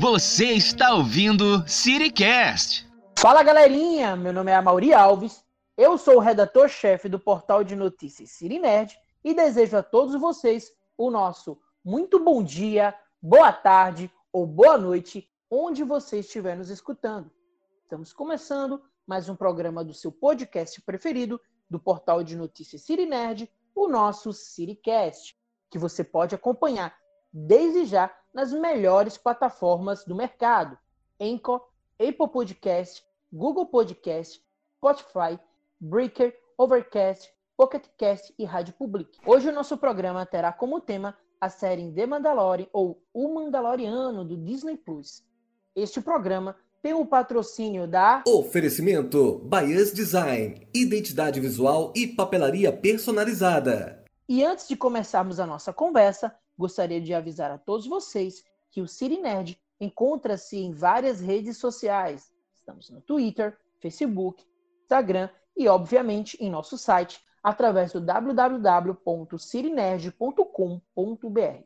Você está ouvindo CityCast. Fala galerinha, meu nome é Amaury Alves, eu sou o redator-chefe do portal de notícias City Nerd e desejo a todos vocês o nosso muito bom dia, boa tarde ou boa noite, onde você estiver nos escutando. Estamos começando mais um programa do seu podcast preferido do portal de notícias City Nerd, o nosso CityCast, que você pode acompanhar desde já nas melhores plataformas do mercado: Anchor, Apple Podcast, Google Podcast, Spotify, Breaker, Overcast, Pocket Cast e Rádio Public. Hoje o nosso programa terá como tema a série The Mandalorian ou O Mandaloriano do Disney Plus. Este programa tem o patrocínio da Oferecimento Bias Design, identidade visual e papelaria personalizada. E antes de começarmos a nossa conversa, gostaria de avisar a todos vocês que o City Nerd encontra-se em várias redes sociais. Estamos no Twitter, Facebook, Instagram e, obviamente, em nosso site através do www.cirinerd.com.br.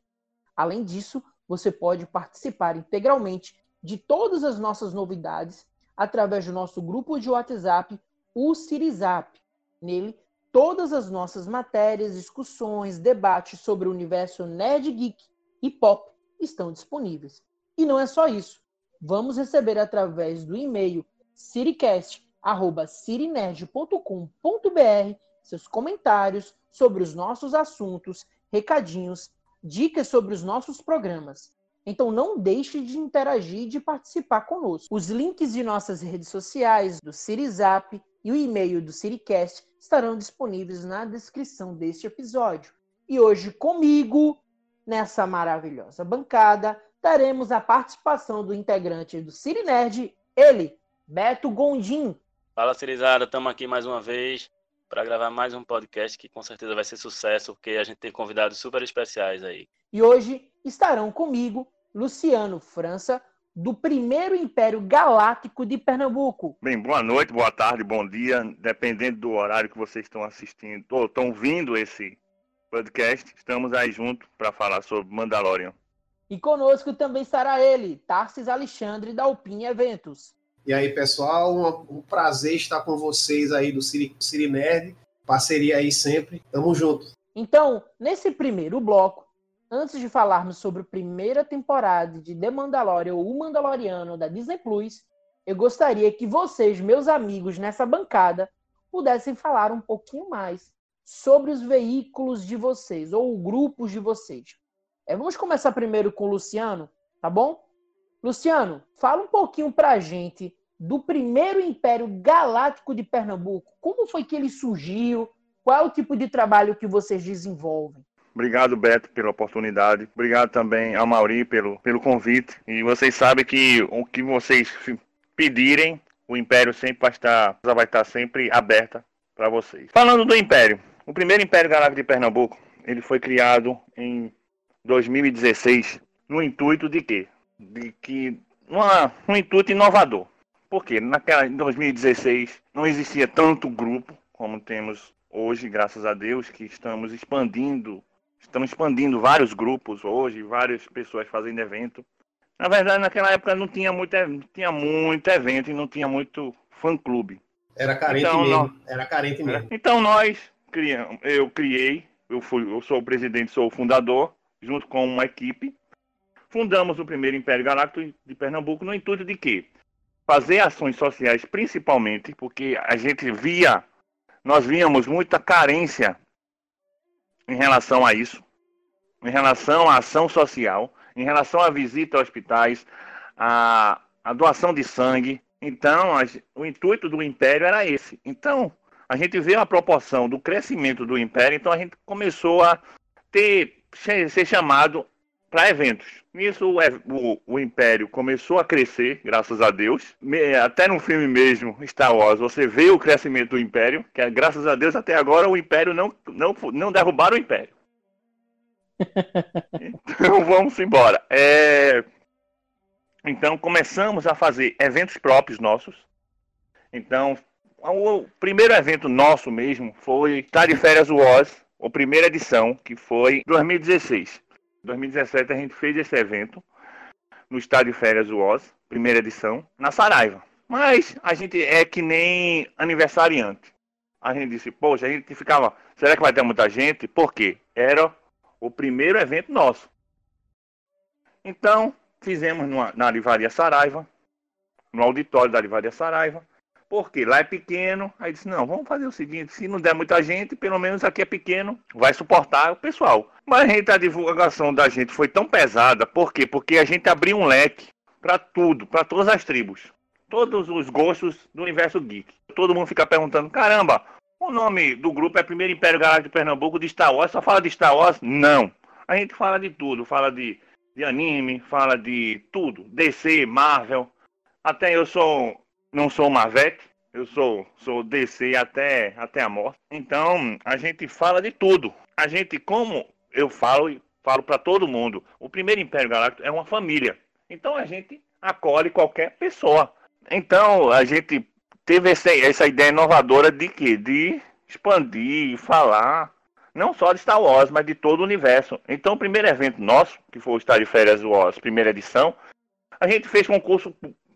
Além disso, você pode participar integralmente de todas as nossas novidades através do nosso grupo de WhatsApp, o Cirizap. Nele todas as nossas matérias, discussões, debates sobre o universo nerd geek e pop estão disponíveis. E não é só isso. Vamos receber através do e-mail ciricast@cirinerd.com.br seus comentários sobre os nossos assuntos, recadinhos, dicas sobre os nossos programas. Então não deixe de interagir e de participar conosco. Os links de nossas redes sociais, do Cirizap e o e-mail do Ciricast estarão disponíveis na descrição deste episódio. E hoje comigo, nessa maravilhosa bancada, teremos a participação do integrante do Ciri Nerd, ele, Beto Gondim. Fala, Cirizada, estamos aqui mais uma vez para gravar mais um podcast que com certeza vai ser sucesso, porque a gente tem convidados super especiais aí. E hoje estarão comigo Luciano França, do primeiro Império Galáctico de Pernambuco. Bem, boa noite, boa tarde, bom dia, dependendo do horário que vocês estão assistindo ou estão vindo esse podcast, estamos aí juntos para falar sobre Mandalorian. E conosco também estará ele, Tarsis Alexandre da Alpine Eventos. E aí, pessoal, um, um prazer estar com vocês aí do Ciri, Ciri Nerd, parceria aí sempre, tamo junto. Então, nesse primeiro bloco, antes de falarmos sobre a primeira temporada de The Mandalorian ou O Mandaloriano da Disney Plus, eu gostaria que vocês, meus amigos nessa bancada, pudessem falar um pouquinho mais sobre os veículos de vocês ou grupos de vocês. É, vamos começar primeiro com o Luciano, tá bom? Luciano, fala um pouquinho pra gente do primeiro Império Galáctico de Pernambuco. Como foi que ele surgiu? Qual é o tipo de trabalho que vocês desenvolvem? Obrigado, Beto, pela oportunidade. Obrigado também ao Mauri pelo, pelo convite. E vocês sabem que o que vocês pedirem, o Império sempre vai estar, vai estar sempre aberta para vocês. Falando do Império, o primeiro Império Galáctico de Pernambuco, ele foi criado em 2016 no intuito de quê? De que uma, um intuito inovador. Porque naquela em 2016 não existia tanto grupo como temos hoje, graças a Deus, que estamos expandindo Estamos expandindo vários grupos hoje, várias pessoas fazendo evento. Na verdade, naquela época não tinha muito, tinha muito evento e não tinha muito fã-clube. Era carente então, mesmo. Nós, era carente mesmo. Então nós criamos, eu criei, eu, fui, eu sou o presidente, sou o fundador, junto com uma equipe. Fundamos o primeiro Império Galáctico de Pernambuco no intuito de quê? Fazer ações sociais, principalmente, porque a gente via, nós víamos muita carência em relação a isso, em relação à ação social, em relação à visita a hospitais, à, à doação de sangue. Então, a, o intuito do império era esse. Então, a gente vê a proporção do crescimento do império, então a gente começou a ter ser chamado para eventos. Nisso o, o, o, Império começou a crescer, graças a Deus. Até no filme mesmo, Star Wars, você vê o crescimento do Império, que é, graças a Deus até agora o Império não, não, não derrubaram o Império. então vamos embora. É... Então começamos a fazer eventos próprios nossos. Então, o primeiro evento nosso mesmo foi Tá de Férias Was, a primeira edição, que foi 2016. 2017 a gente fez esse evento no Estádio Férias Was, primeira edição, na Saraiva. Mas a gente é que nem aniversariante. A gente disse, poxa, a gente ficava, será que vai ter muita gente? Por quê? Era o primeiro evento nosso. Então, fizemos numa, na Livaria Saraiva, no auditório da Livaria Saraiva, porque lá é pequeno. Aí disse: não, vamos fazer o seguinte: se não der muita gente, pelo menos aqui é pequeno, vai suportar o pessoal. Mas a, gente, a divulgação da gente foi tão pesada, por quê? Porque a gente abriu um leque para tudo, para todas as tribos, todos os gostos do universo geek. Todo mundo fica perguntando: caramba, o nome do grupo é Primeiro Império Galáctico de Pernambuco de Star Wars, só fala de Star Wars? Não. A gente fala de tudo, fala de de anime, fala de tudo, DC, Marvel. Até eu sou não sou Marvete, eu sou sou DC até até a morte. Então, a gente fala de tudo. A gente como eu falo e falo para todo mundo, o primeiro Império Galáctico é uma família. Então a gente acolhe qualquer pessoa. Então, a gente teve essa, essa ideia inovadora de que de expandir, falar não só de Star Wars, mas de todo o universo. Então, o primeiro evento nosso, que foi o Star de Férias Wars, primeira edição, a gente fez concurso,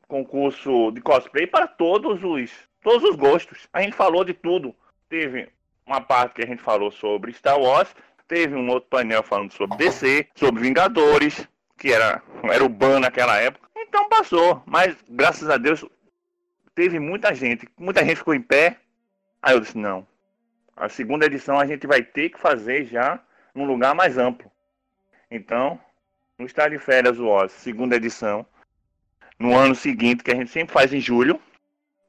concurso de cosplay para todos os, todos os gostos. A gente falou de tudo. Teve uma parte que a gente falou sobre Star Wars, teve um outro painel falando sobre DC, sobre Vingadores, que era, era o ban naquela época. Então passou, mas graças a Deus teve muita gente, muita gente ficou em pé. Aí eu disse, não, a segunda edição a gente vai ter que fazer já num lugar mais amplo. Então, no Estádio de Férias Oz, segunda edição, no ano seguinte, que a gente sempre faz em julho,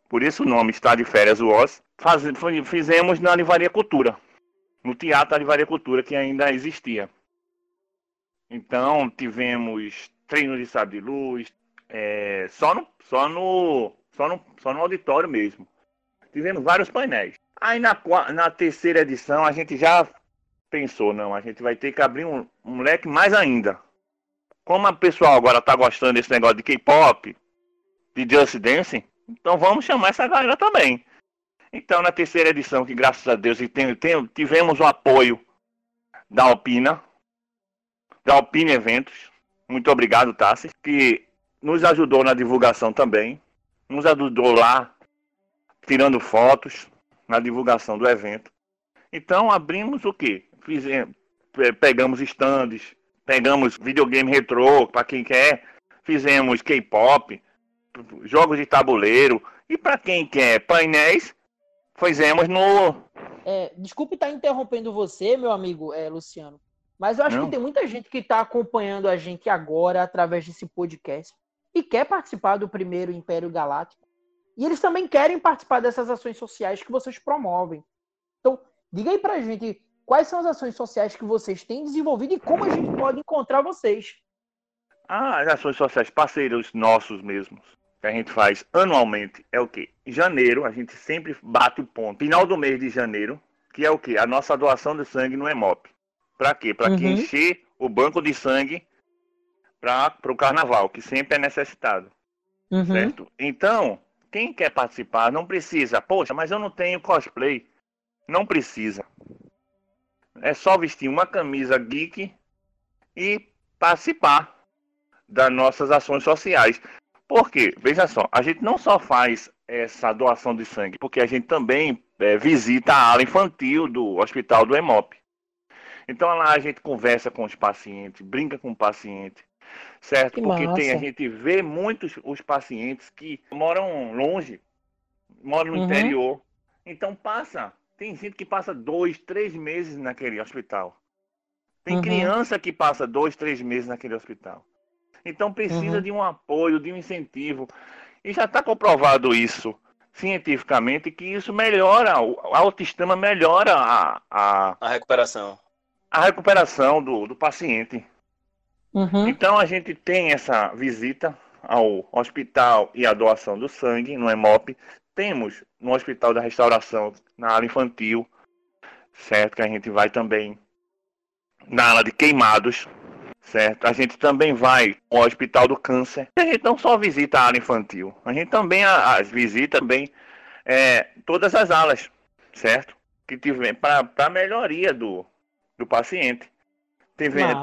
por isso o nome Estádio de Férias o Oz, faz, fizemos na Livaria Cultura, no Teatro da Livaria Cultura, que ainda existia. Então, tivemos treinos de sabre de luz, é, só, no, só, no, só, no, só no auditório mesmo. Tivemos vários painéis. Aí na, na terceira edição a gente já pensou, não, a gente vai ter que abrir um, um leque mais ainda. Como o pessoal agora tá gostando desse negócio de K-pop, de Just Dance, então vamos chamar essa galera também. Então na terceira edição, que graças a Deus tem, tem, tivemos o apoio da Alpina, da Alpina Eventos. Muito obrigado, Tassi, que nos ajudou na divulgação também. Nos ajudou lá, tirando fotos, na divulgação do evento. Então abrimos o que? Fizemos, pegamos stands, pegamos videogame retrô para quem quer, fizemos K-pop, jogos de tabuleiro e para quem quer painéis, fizemos no. É, desculpe estar interrompendo você, meu amigo é, Luciano, mas eu acho Não. que tem muita gente que está acompanhando a gente agora através desse podcast e quer participar do primeiro Império Galáctico. E eles também querem participar dessas ações sociais que vocês promovem. Então, diga aí pra gente quais são as ações sociais que vocês têm desenvolvido e como a gente pode encontrar vocês. Ah, as ações sociais, parceiros nossos mesmos, que a gente faz anualmente, é o quê? Em janeiro, a gente sempre bate o ponto. Final do mês de janeiro, que é o quê? A nossa doação de sangue no EMOP. Para quê? Para uhum. que encher o banco de sangue para o carnaval, que sempre é necessitado. Uhum. Certo? Então, quem quer participar não precisa. Poxa, mas eu não tenho cosplay. Não precisa. É só vestir uma camisa geek e participar das nossas ações sociais. Porque, veja só, a gente não só faz essa doação de sangue, porque a gente também é, visita a ala infantil do hospital do EMOP. Então lá a gente conversa com os pacientes, brinca com o paciente, certo? Que Porque tem, a gente vê muitos os pacientes que moram longe, moram no uhum. interior. Então passa, tem gente que passa dois, três meses naquele hospital. Tem uhum. criança que passa dois, três meses naquele hospital. Então precisa uhum. de um apoio, de um incentivo. E já está comprovado isso cientificamente que isso melhora, a autoestima melhora a, a, a recuperação. A recuperação do, do paciente. Uhum. Então a gente tem essa visita ao hospital e a doação do sangue no EMOP. Temos no Hospital da Restauração, na ala infantil, certo? Que a gente vai também na ala de queimados, certo? A gente também vai ao Hospital do Câncer. A gente não só visita a área infantil, a gente também as visita bem é, todas as alas, certo? Que tiver para a melhoria do, do paciente.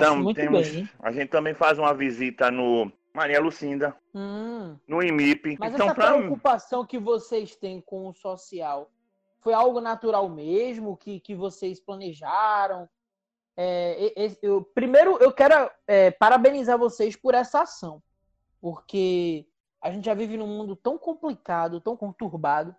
Tam, muito temos, bem. a gente também faz uma visita no Maria Lucinda, Hum. no IMIP. Mas então, essa preocupação que vocês têm com o social foi algo natural mesmo que, que vocês planejaram? É, eu- primeiro, eu quero é, parabenizar vocês por essa ação, porque a gente já vive num mundo tão complicado, tão conturbado,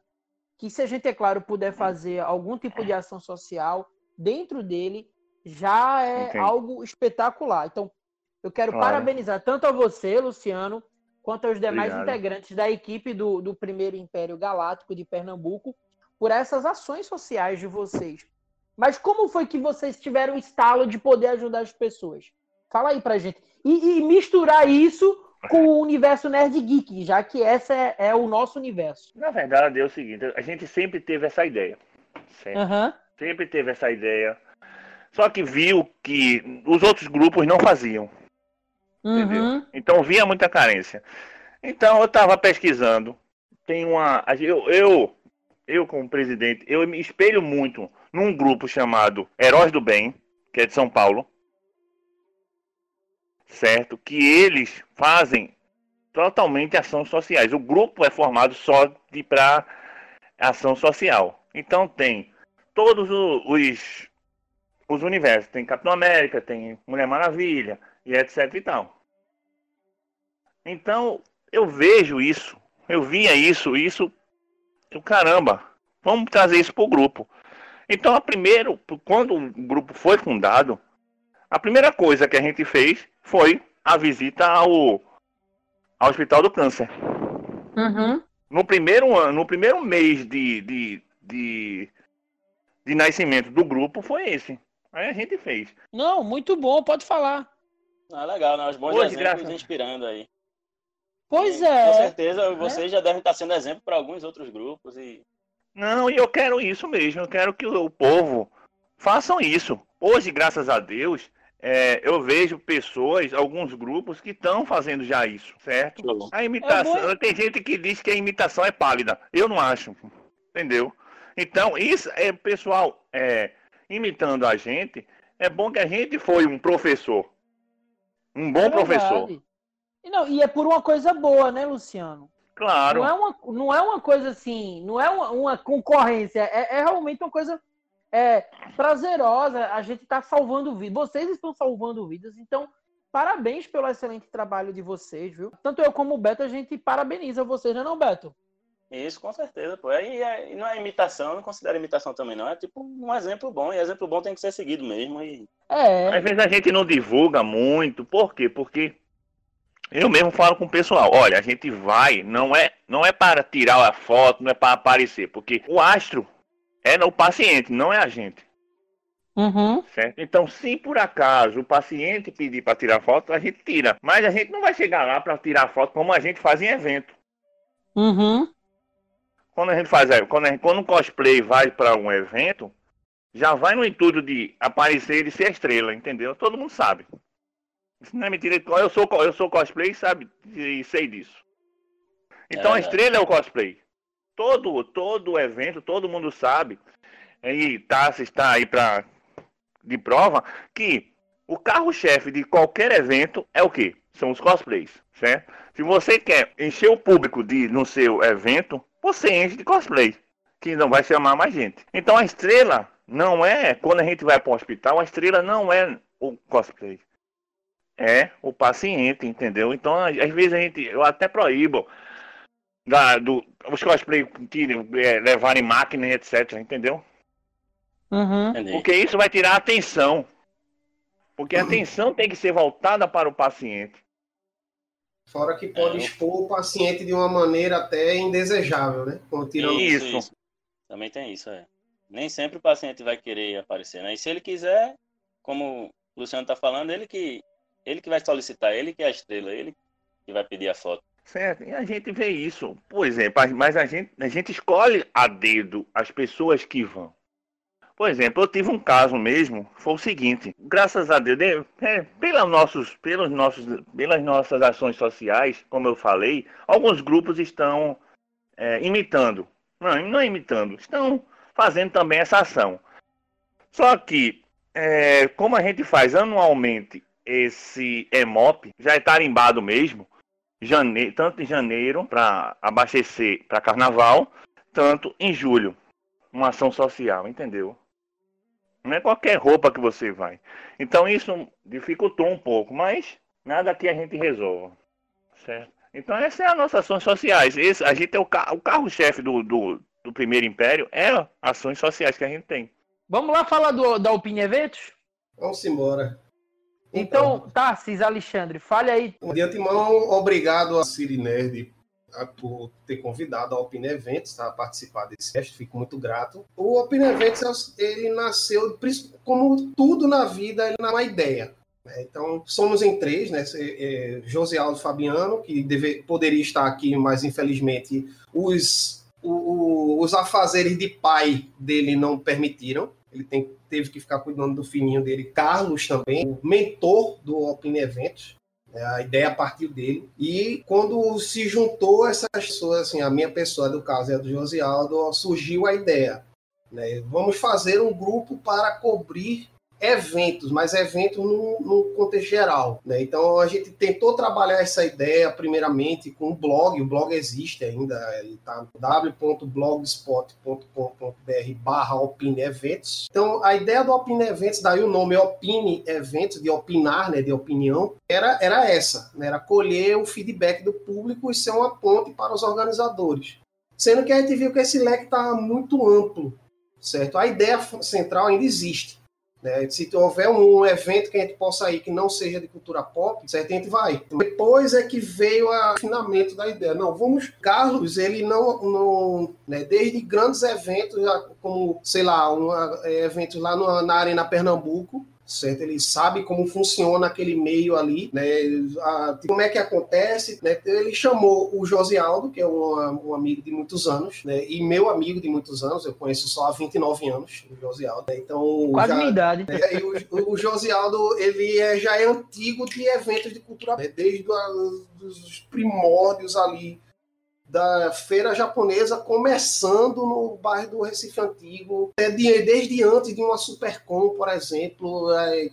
que se a gente, é claro, puder fazer algum tipo de ação social dentro dele, já é Entendi. algo espetacular. Então, eu quero Claro. parabenizar tanto a você, Luciano, quanto aos demais Obrigado. integrantes da equipe do, do primeiro Império Galáctico de Pernambuco por essas ações sociais de vocês. Mas como foi que vocês tiveram o estalo de poder ajudar as pessoas? Fala aí pra gente. E, e misturar isso com o universo Nerd Geek, já que essa é, é o nosso universo. Na verdade, é o seguinte, a gente sempre teve essa ideia. Certo? Aham. Sempre teve essa ideia. Só que viu que os outros grupos não faziam. Entendeu? Uhum. Então via muita carência. Então eu estava pesquisando. Tem uma. Eu, eu, eu, como presidente, eu me espelho muito num grupo chamado Heróis do Bem, que é de São Paulo. Certo? Que eles fazem totalmente ações sociais. O grupo é formado só de para ação social. Então tem todos os, os universos. Tem Capitão América, tem Mulher Maravilha e etc e tal. Então, eu vejo isso, eu via isso, isso, eu, caramba, vamos trazer isso para o grupo. Então, a primeiro, quando o grupo foi fundado, a primeira coisa que a gente fez foi a visita ao, ao Hospital do Câncer. Uhum. No primeiro ano, no primeiro mês de, de, de, de nascimento do grupo foi esse. Aí a gente fez. Não, muito bom, pode falar. Ah, legal, né? Os bons Hoje, exemplos graças- inspirando aí. Pois é. Com certeza vocês já devem estar sendo exemplo para alguns outros grupos e Não, e eu quero isso mesmo. Eu quero que o, povo façam isso. Hoje, graças a Deus, é, eu vejo pessoas, alguns grupos que estão fazendo já isso, certo? A imitação, É bom- tem gente que diz que a imitação é pálida. Eu não acho, entendeu? Então, isso é pessoal é, imitando a gente. É bom que a gente foi um professor, um bom É professor, verdade. E, não, e é por uma coisa boa, né, Luciano? claro. Não é uma, não é uma coisa assim, não é uma, uma concorrência, é, é realmente uma coisa é, prazerosa. A gente está salvando vidas. Vocês estão salvando vidas, então parabéns pelo excelente trabalho de vocês, viu? Tanto eu como o Beto, a gente parabeniza vocês, não é não, Beto? isso com certeza, pô. E, é- e não é imitação, eu não considero imitação também, não. É tipo um exemplo bom, e exemplo bom tem que ser seguido mesmo. E É, Às vezes a gente não divulga muito. Por quê? Porque eu mesmo falo com o pessoal, olha, a gente vai, não é, não é para tirar a foto, não é para aparecer, porque o astro é o paciente, não é a gente, uhum, certo? Então, se por acaso o paciente pedir para tirar foto, a gente tira, mas a gente não vai chegar lá para tirar foto como a gente faz em evento. uhum. Quando a gente faz, quando, a gente, quando um cosplay vai para um evento, já vai no intuito de aparecer e ser a estrela, entendeu? Todo mundo sabe. Não é mentira. Eu sou, eu sou cosplay sabe, e sei disso. Então a É. estrela é o cosplay. Todo, todo evento, todo mundo sabe. E Tassi está aí pra, de prova que o carro-chefe de qualquer evento é o quê? São os cosplays, certo? Se você quer encher o público de, no seu evento, você enche de cosplay, que não vai chamar mais gente. Então a estrela não é, quando a gente vai para o hospital, a estrela não é o cosplay. É o paciente, entendeu? Então, às vezes a gente, eu até proíbo da, do, os cosplay que é, levarem máquina etc, entendeu? Uhum. Porque isso vai tirar a atenção. Porque a atenção tem que ser voltada para o paciente. Fora que pode É, eu- expor o paciente de uma maneira até indesejável, né? Quando tirando Isso. Também tem isso, é. Nem sempre o paciente vai querer aparecer, né? E se ele quiser, como o Luciano está falando, ele que, ele que vai solicitar, ele que é a estrela, ele que vai pedir a foto. Certo? E a gente vê isso. Por exemplo, mas a gente, a gente escolhe a dedo as pessoas que vão. Por exemplo, eu tive um caso mesmo, foi o seguinte, graças a Deus, de, é, pelas, nossos, pelos nossos, pelas nossas ações sociais, como eu falei, alguns grupos estão é, imitando, não, não é imitando, estão fazendo também essa ação. Só que, é, como a gente faz anualmente esse EMOP, já é tarimbado mesmo, janeiro, tanto em janeiro para abastecer para carnaval, tanto em julho, uma ação social, entendeu? Não é qualquer roupa que você vai. Então isso dificultou um pouco, mas nada que a gente resolva. Certo? Então essa é a nossa ações sociais. Esse, a gente é o, ca o carro-chefe do, do, do, primeiro império, é ações sociais que a gente tem. Vamos lá falar do, da Opine Eventos? Vamos embora. Então, então Tarsis, Alexandre, fale aí. De antemão, obrigado a Siri Nerd por ter convidado a Opine Eventos a participar desse cast, fico muito grato. O Opine Eventos, ele nasceu, como tudo na vida, ele não é uma ideia. Né? Então, somos em três, né? É, José Aldo Fabiano, que deve, poderia estar aqui, mas infelizmente os, o, o, os afazeres de pai dele não permitiram. Ele tem, teve que ficar cuidando do filhinho dele, Carlos também, o mentor do Opine Eventos. É, a ideia partiu dele. E quando se juntou essas pessoas, assim, a minha pessoa, do caso é do Josialdo, surgiu a ideia. Né? Vamos fazer um grupo para cobrir eventos, mas eventos no, no, contexto geral. Né? Então a gente tentou trabalhar essa ideia primeiramente com o blog, o blog existe ainda, ele está www.blogspot.com.br barra Opine Eventos. Então a ideia do Opine Eventos, daí o nome Opine Eventos, de opinar, né, de opinião, era, era essa, né? era colher o feedback do público e ser uma ponte para os organizadores. Sendo que a gente viu que esse leque está muito amplo, certo? A ideia central ainda existe né? Se houver um evento que a gente possa ir que não seja de cultura pop, certo? a gente vai. Depois é que veio o afinamento da ideia. Não, vamos. Carlos, ele não. não né? Desde grandes eventos, como, sei lá, um, é, eventos lá no, na Arena Pernambuco, certo? Ele sabe como funciona aquele meio ali, né? A, como é que acontece, né? Ele chamou o Josialdo, que é um, um, amigo de muitos anos, né? E meu amigo de muitos anos, eu conheço só há 29 anos, o Josialdo, né? Então... Quase já, minha idade. Né? O, o Josialdo, ele é, já é antigo de eventos de cultura, né? desde os primórdios ali da feira japonesa começando no bairro do Recife Antigo, é desde antes de uma Supercom, por exemplo, é,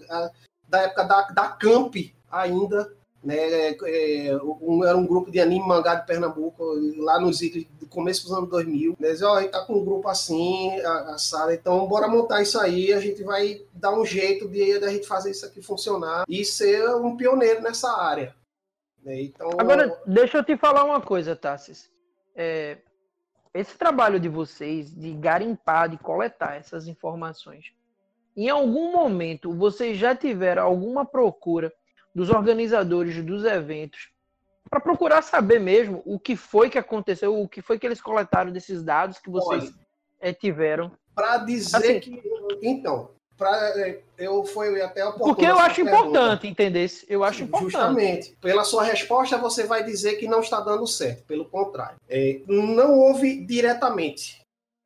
da época da, da Camp ainda, né, é, era um grupo de anime mangá de Pernambuco, lá nos do começo dos anos 2000. Né, dizer, ó, tá com um grupo assim, a, a, sala, então bora montar isso aí, a gente vai dar um jeito de, de a gente fazer isso aqui funcionar e ser um pioneiro nessa área. Né? Então, Agora, deixa eu te falar uma coisa, Tassis. É, esse trabalho de vocês de garimpar, de coletar essas informações, em algum momento vocês já tiveram alguma procura dos organizadores dos eventos para procurar saber mesmo o que foi que aconteceu, o que foi que eles coletaram desses dados que vocês Olha, é, tiveram? Para dizer assim, que. Então, pra, é, eu fui até o Porque eu acho pergunta. importante entender. Eu acho importante. Justamente. Pela sua resposta, você vai dizer que não está dando certo. Pelo contrário. É, não houve diretamente.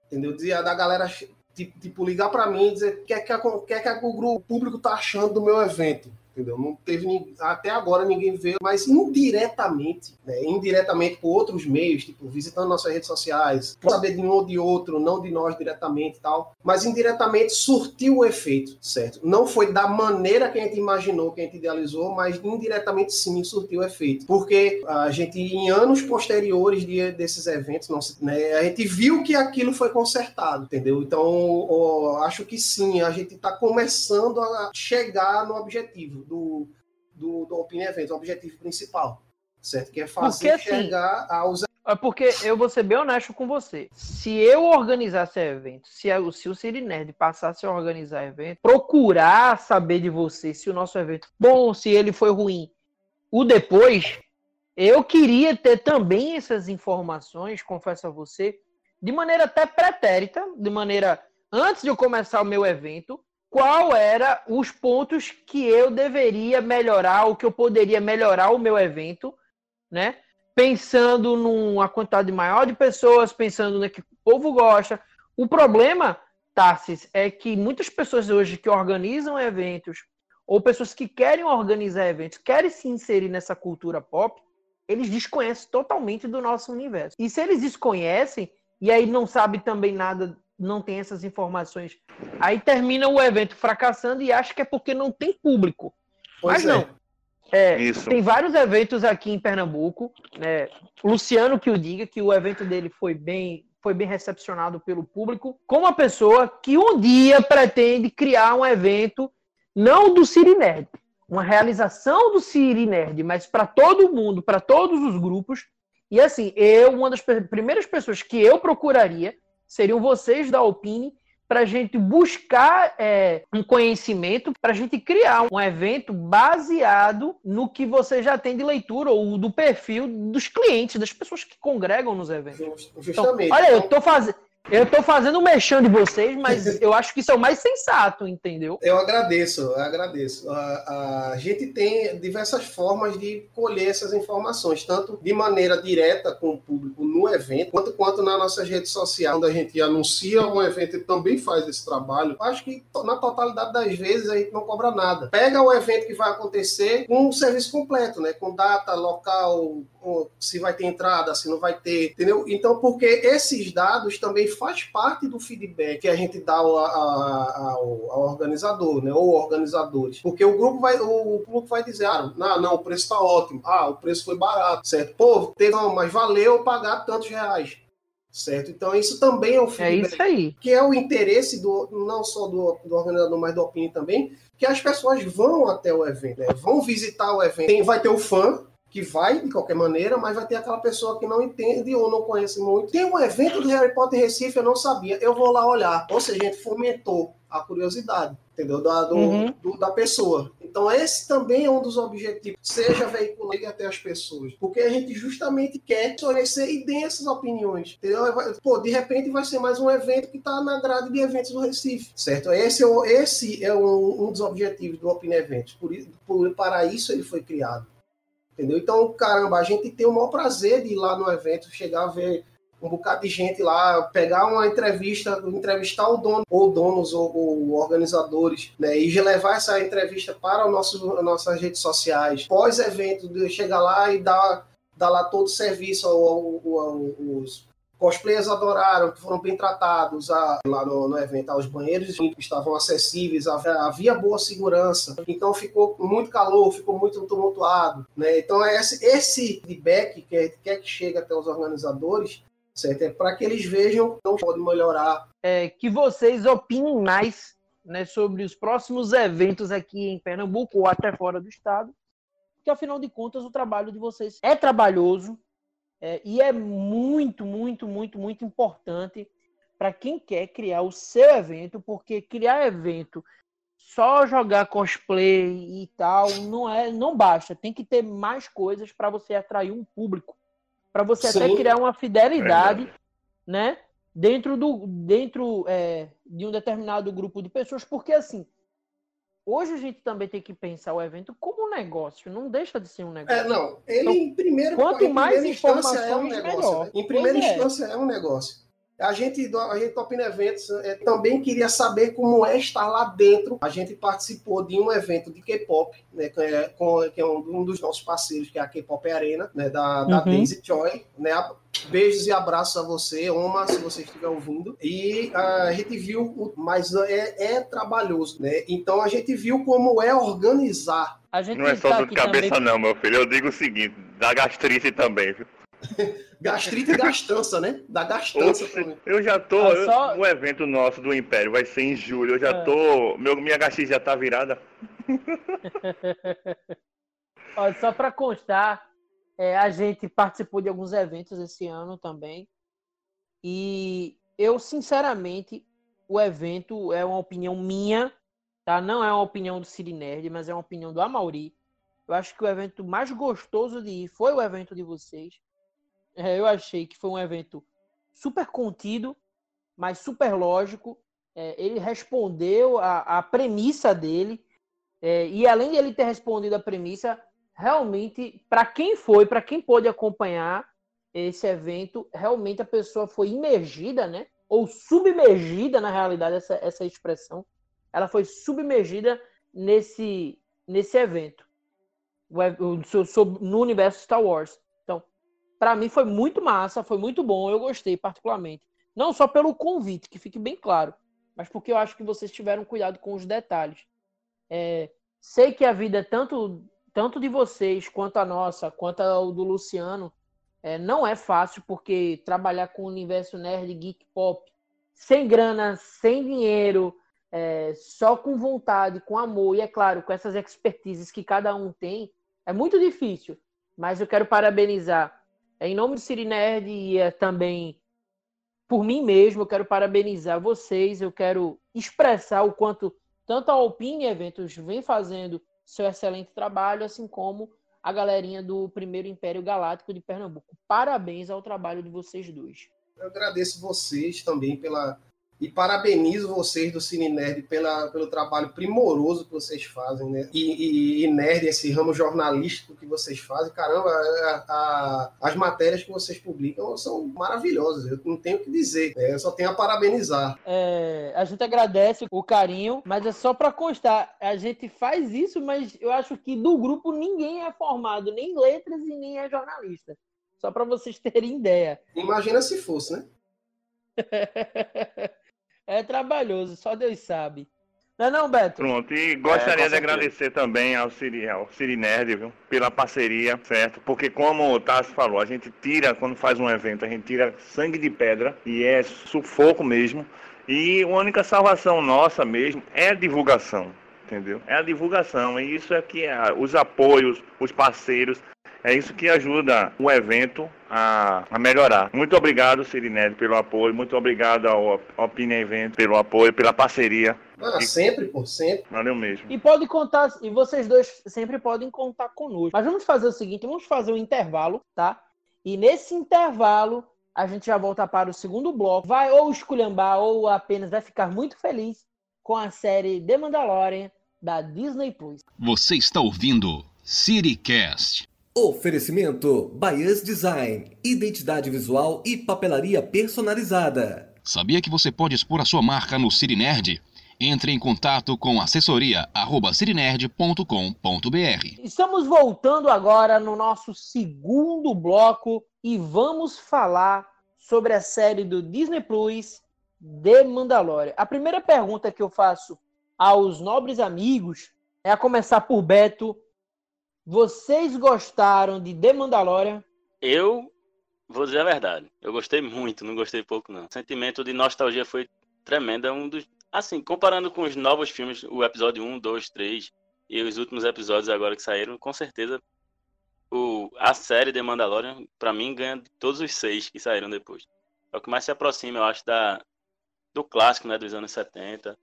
Entendeu? Da galera tipo, ligar para mim e dizer o que é que, que, é que o grupo público está achando do meu evento entendeu? Não teve até agora ninguém veio, mas indiretamente, né? indiretamente por outros meios, tipo visitando nossas redes sociais, saber de um ou de outro, não de nós diretamente tal, mas indiretamente surtiu o efeito, certo? Não foi da maneira que a gente imaginou, que a gente idealizou, mas indiretamente sim surtiu o efeito, porque a gente em anos posteriores de, desses eventos, né, a gente viu que aquilo foi consertado, entendeu? Então, acho que sim, a gente está começando a chegar no objetivo do, do, do Opine Event, o objetivo principal, certo? Que é fazer porque, assim, chegar assim, aos. É porque eu vou ser bem honesto com você. Se eu organizasse evento, se, eu, se o Siri Nerd passasse a organizar evento, procurar saber de você se o nosso evento bom, se ele foi ruim, o depois, eu queria ter também essas informações, confesso a você, de maneira até pretérita, de maneira antes de eu começar o meu evento, qual era os pontos que eu deveria melhorar, o que eu poderia melhorar o meu evento, né? Pensando numa quantidade maior de pessoas, pensando no que o povo gosta. O problema Tarsis, é que muitas pessoas hoje que organizam eventos, ou pessoas que querem organizar eventos, querem se inserir nessa cultura pop, eles desconhecem totalmente do nosso universo. E se eles desconhecem, e aí não sabe também nada, não tem essas informações, aí termina o evento fracassando e acha que é porque não tem público. Pois Mas não. é. É, Isso. tem vários eventos aqui em Pernambuco. Né? Luciano que o diga que o evento dele foi bem, foi bem recepcionado pelo público, como uma pessoa que um dia pretende criar um evento não do Siri Nerd, uma realização do Siri Nerd, mas para todo mundo, para todos os grupos. E assim, eu, uma das primeiras pessoas que eu procuraria seriam vocês da Alpine para a gente buscar é, um conhecimento, para a gente criar um evento baseado no que você já tem de leitura ou do perfil dos clientes, das pessoas que congregam nos eventos. Então, Justamente. olha, eu Então, tô fazendo. Eu tô fazendo o mexão de vocês, mas eu acho que isso é o mais sensato, entendeu? Eu agradeço, eu agradeço. A, a gente tem diversas formas de colher essas informações, tanto de maneira direta com o público no evento, quanto, quanto nas nossas redes sociais, quando a gente anuncia um evento e também faz esse trabalho. Acho que na totalidade das vezes a gente não cobra nada. Pega o evento que vai acontecer com o serviço completo, né? Com data, local, com- se vai ter entrada, se não vai ter, entendeu? Então, porque esses dados também faz parte do feedback que a gente dá ao, ao- ao organizador, né? Ou organizadores. Porque o grupo vai, o público vai dizer, ah, não, não, o preço está ótimo. Ah, o preço foi barato, certo? Pô, teve, não, mas valeu pagar tantos reais. Certo? Então, isso também é o É feedback isso aí. que é o interesse do não só do, do organizador, mas do Opini também, que as pessoas vão até o evento, né? vão visitar o evento. Tem, vai ter o fã, que vai de qualquer maneira, mas vai ter aquela pessoa que não entende ou não conhece muito. Tem um evento do Harry Potter em Recife, eu não sabia, eu vou lá olhar. Ou seja, a gente fomentou a curiosidade, entendeu? Da, do- Uhum. do- da pessoa. Então, esse também é um dos objetivos, seja veiculado até as pessoas, porque a gente justamente quer conhecer e dê essas opiniões, entendeu? Pô, de repente vai ser mais um evento que está na grade de eventos do Recife, certo? Esse é, o- esse é um, um dos objetivos do Opina Eventos, por, por- para isso ele foi criado, entendeu? Então, caramba, a gente tem o maior prazer de ir lá no evento, chegar a ver um bocado de gente lá, pegar uma entrevista, entrevistar o dono, ou donos, ou, ou organizadores, né? E levar essa entrevista para o nosso, as nossas redes sociais. Pós-evento, chegar lá e dar, dar lá todo o serviço ao, ao- ao- aos cosplayers adoraram, que foram bem tratados a- lá no, no evento. Os banheiros estavam acessíveis, havia, boa segurança, então ficou muito calor, ficou muito tumultuado. Né? Então, é esse, esse feedback que a gente quer que chegue até os organizadores, certo? É para que eles vejam que não pode melhorar. É, que vocês opinem mais né, sobre os próximos eventos aqui em Pernambuco ou até fora do estado. Porque, afinal de contas, o trabalho de vocês é trabalhoso é, e é muito, muito, muito, muito importante para quem quer criar o seu evento, porque criar evento só jogar cosplay e tal não é não basta tem que ter mais coisas para você atrair um público para você até Sim. criar uma fidelidade né dentro do dentro é, de um determinado grupo de pessoas porque assim hoje a gente também tem que pensar o evento como um negócio não deixa de ser um negócio É, não, ele Então, em primeiro quanto em mais primeira instância é um negócio. melhor. né? Em primeira Pois é. instância é um negócio. A gente, do- a gente Opina Eventos é, também queria saber como é estar lá dentro. A gente participou de um evento de K-pop, né, que é, com- que é um, dos nossos parceiros, que é a K-pop Arena, né, da, da Uhum. Daisy Joy. Né, beijos e abraços a você, Oma, se você estiver ouvindo. E a gente viu, o- mas é, é trabalhoso, né? Então a gente viu como é organizar a gente Não é só tá dor aqui de cabeça, também não, meu filho. Eu digo o seguinte: dá gastrite também, viu? gastrite e gastança, né? Da gastança Oxe, também. eu já tô. Ah, eu- só- O evento nosso do Império vai ser em julho. Eu já Ah. tô. Meu, minha gastrite já tá virada. Ó, só para constar, é, a gente participou de alguns eventos esse ano também. E eu, sinceramente, o evento é uma opinião minha, tá? Não é uma opinião do Cine Nerd, mas é uma opinião do Amauri. Eu acho que o evento mais gostoso de ir foi o evento de vocês. É, eu achei que foi um evento super contido, mas super lógico. É, ele respondeu a premissa dele. É, e além de ele ter respondido a premissa, realmente, para quem foi, para quem pôde acompanhar esse evento, realmente a pessoa foi imergida, né? ou submergida, na realidade, essa, essa expressão, ela foi submergida nesse, nesse evento, no universo Star Wars. Para mim foi muito massa, foi muito bom, eu gostei particularmente. Não só pelo convite, que fique bem claro, mas porque eu acho que vocês tiveram cuidado com os detalhes. É, sei que a vida, tanto, tanto de vocês, quanto a nossa, quanto a do Luciano, é, não é fácil, porque trabalhar com o universo nerd geek pop, sem grana, sem dinheiro, é, só com vontade, com amor, e é claro, com essas expertises que cada um tem, é muito difícil. Mas eu quero parabenizar, é, em nome do Siri Nerd e é, também por mim mesmo, eu quero parabenizar vocês, eu quero expressar o quanto tanto a Alpine Eventos vem fazendo seu excelente trabalho, assim como a galerinha do Primeiro Império Galáctico de Pernambuco. Parabéns ao trabalho de vocês dois. Eu agradeço vocês também pela e parabenizo vocês do Cine Nerd pela, pelo trabalho primoroso que vocês fazem, né? E, e, e Nerd, esse ramo jornalístico que vocês fazem. Caramba, a, a, as matérias que vocês publicam são maravilhosas. Eu não tenho o que dizer. É, eu só tenho a parabenizar. É, a gente agradece o carinho, mas é só para constar. A gente faz isso, mas eu acho que do grupo ninguém é formado nem em letras e nem é jornalista. Só para vocês terem ideia. Imagina se fosse, né? É trabalhoso, só Deus sabe. Não é não, Beto? Pronto, e gostaria é, de agradecer também ao Siri, ao Siri Nerd, viu, pela parceria, certo? Porque como o Tassi falou, a gente tira, quando faz um evento, a gente tira sangue de pedra e é sufoco mesmo. E a única salvação nossa mesmo é a divulgação, entendeu? É a divulgação, e isso é que é, os apoios, os parceiros, é isso que ajuda o evento a, a melhorar. Muito obrigado, Sirinete, pelo apoio. Muito obrigado ao Opinion Event pelo apoio, pela parceria. Ah, e... sempre, por sempre. Valeu mesmo. E pode contar, e vocês dois sempre podem contar conosco. Mas vamos fazer o seguinte, vamos fazer um intervalo, tá? E nesse intervalo, a gente já volta para o segundo bloco. Vai ou esculhambar ou apenas vai ficar muito feliz com a série The Mandalorian da Disney Plus. Você está ouvindo CityCast. Oferecimento Baias Design, identidade visual e papelaria personalizada. Sabia que você pode expor a sua marca no Cirinerd? Entre em contato com assessoria@cirinerd.com.br. Estamos voltando agora no nosso segundo bloco e vamos falar sobre a série do Disney Plus The Mandalorian. A primeira pergunta que eu faço aos nobres amigos é a começar por Beto vocês gostaram de The Mandalorian? Eu vou dizer a verdade. Eu gostei muito, não gostei pouco, não. O sentimento de nostalgia foi tremendo. É um dos. Assim, comparando com os novos filmes, o episódio 1, 2, 3 e os últimos episódios agora que saíram, com certeza o, a série The Mandalorian, para mim, ganha todos os seis que saíram depois. É o que mais se aproxima, eu acho, da, do clássico, né, dos anos 70.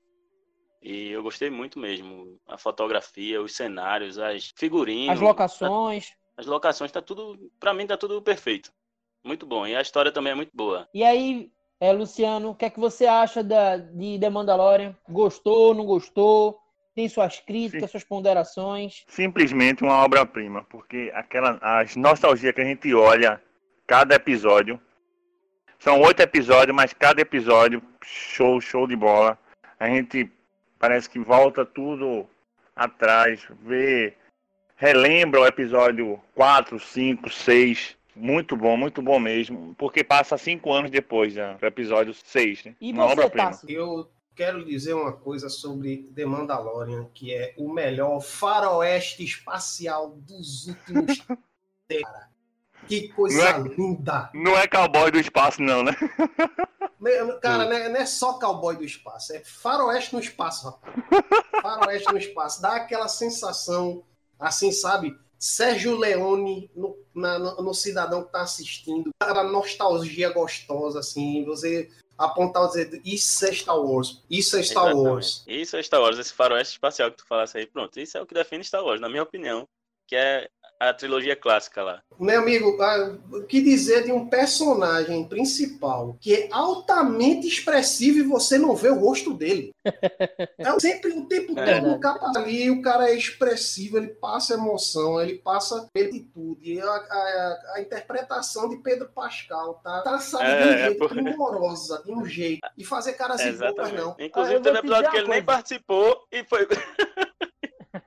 E eu gostei muito mesmo. A fotografia, os cenários, as figurinas. As locações. As locações, tá tudo. Pra mim tá tudo perfeito. Muito bom. E a história também é muito boa. E aí, é, Luciano, o que é que você acha da, de The Mandalorian? Gostou, não gostou? Tem suas críticas, Sim. suas ponderações? Simplesmente uma obra-prima, porque aquela, as nostalgias que a gente olha cada episódio. São oito episódios, mas cada episódio, show, show de bola. A gente parece que volta tudo atrás, vê, relembra o episódio 4, 5, 6. Muito bom, muito bom mesmo. Porque passa cinco anos depois já, do episódio 6, né? E você, obra-prima. Eu quero dizer uma coisa sobre The Mandalorian, que é o melhor faroeste espacial dos últimos tempos. Que coisa não é, linda! Não é cowboy do espaço, não, né? Cara, não é, não é, só cowboy do espaço, é faroeste no espaço, rapaz. Faroeste no espaço. Dá aquela sensação, assim, sabe? Sérgio Leone no, na, no cidadão que tá assistindo. Aquela nostalgia gostosa, assim. Você apontar e dizer, isso é Star Wars. Isso é Star Exatamente. Wars. Isso é Star Wars, esse faroeste espacial que tu falasse aí. Pronto, isso é o que define Star Wars, na minha opinião. Que é a trilogia clássica lá. Meu amigo, ah, o que dizer de um personagem principal que é altamente expressivo e você não vê o rosto dele? É sempre o tempo É. todo no capa ali, o cara é expressivo, ele passa emoção, ele passa atitude. A, a, a interpretação de Pedro Pascal tá, tá sabe, de um É, jeito porque- humorosa, de um jeito. E fazer cara assim, poucas Exatamente. não. Ah, Inclusive, eu teve vou episódio que ele uma nem coisa. participou e foi.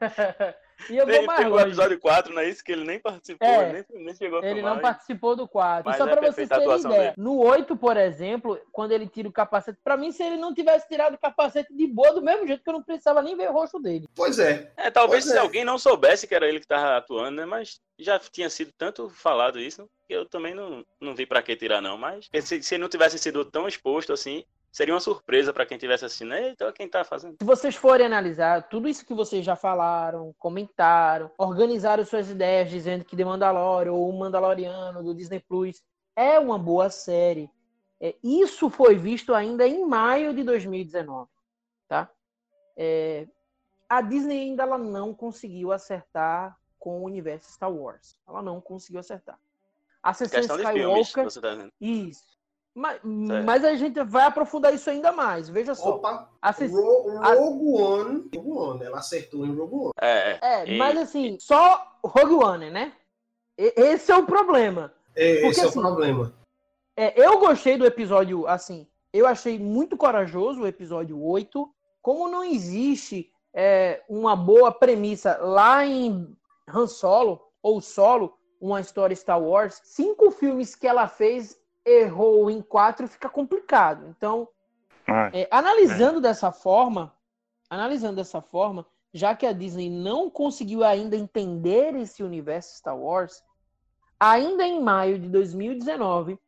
e eu vou mais o longe. episódio 4, não é isso? Que ele nem participou, É. ele nem, nem chegou a Ele filmar, não participou do 4. Mas Só é pra vocês terem ideia. dele. No 8, por exemplo, quando ele tira o capacete, pra mim, se ele não tivesse tirado o capacete de boa, do mesmo jeito que eu não precisava nem ver o rosto dele. Pois é. É, talvez Pois se é. alguém não soubesse que era ele que tava atuando, né? Mas já tinha sido tanto falado isso que eu também não, não vi pra que tirar, não. Mas se, se ele não tivesse sido tão exposto assim, seria uma surpresa pra quem tivesse assistindo. Eita, quem tá fazendo? Se vocês forem analisar tudo isso que vocês já falaram, comentaram, organizaram suas ideias dizendo que The Mandalorian ou o Mandaloriano do Disney Plus é uma boa série. É, isso foi visto ainda em maio de 2019, tá? É, a Disney ainda ela não conseguiu acertar com o universo Star Wars. Ela não conseguiu acertar. Ascensão de filmes, Skywalker, você tá isso. Mas, mas a gente vai aprofundar isso ainda mais. Veja só. Opa, Ascens- Ro- Rogue One, Rogue One, ela acertou em Rogue One. É, é. É, E- mas assim, só Rogue One, né? E- Esse é o problema. É, Porque, esse é assim, o problema. É, eu gostei do episódio, assim, eu achei muito corajoso o episódio 8. Como não existe é, uma boa premissa lá em Han Solo, ou Solo, uma história Star Wars, cinco filmes que ela fez, errou em quatro, fica complicado. Então, Ah, é, analisando dessa forma, analisando dessa forma, já que a Disney não conseguiu ainda entender esse universo Star Wars, ainda em maio de 2019,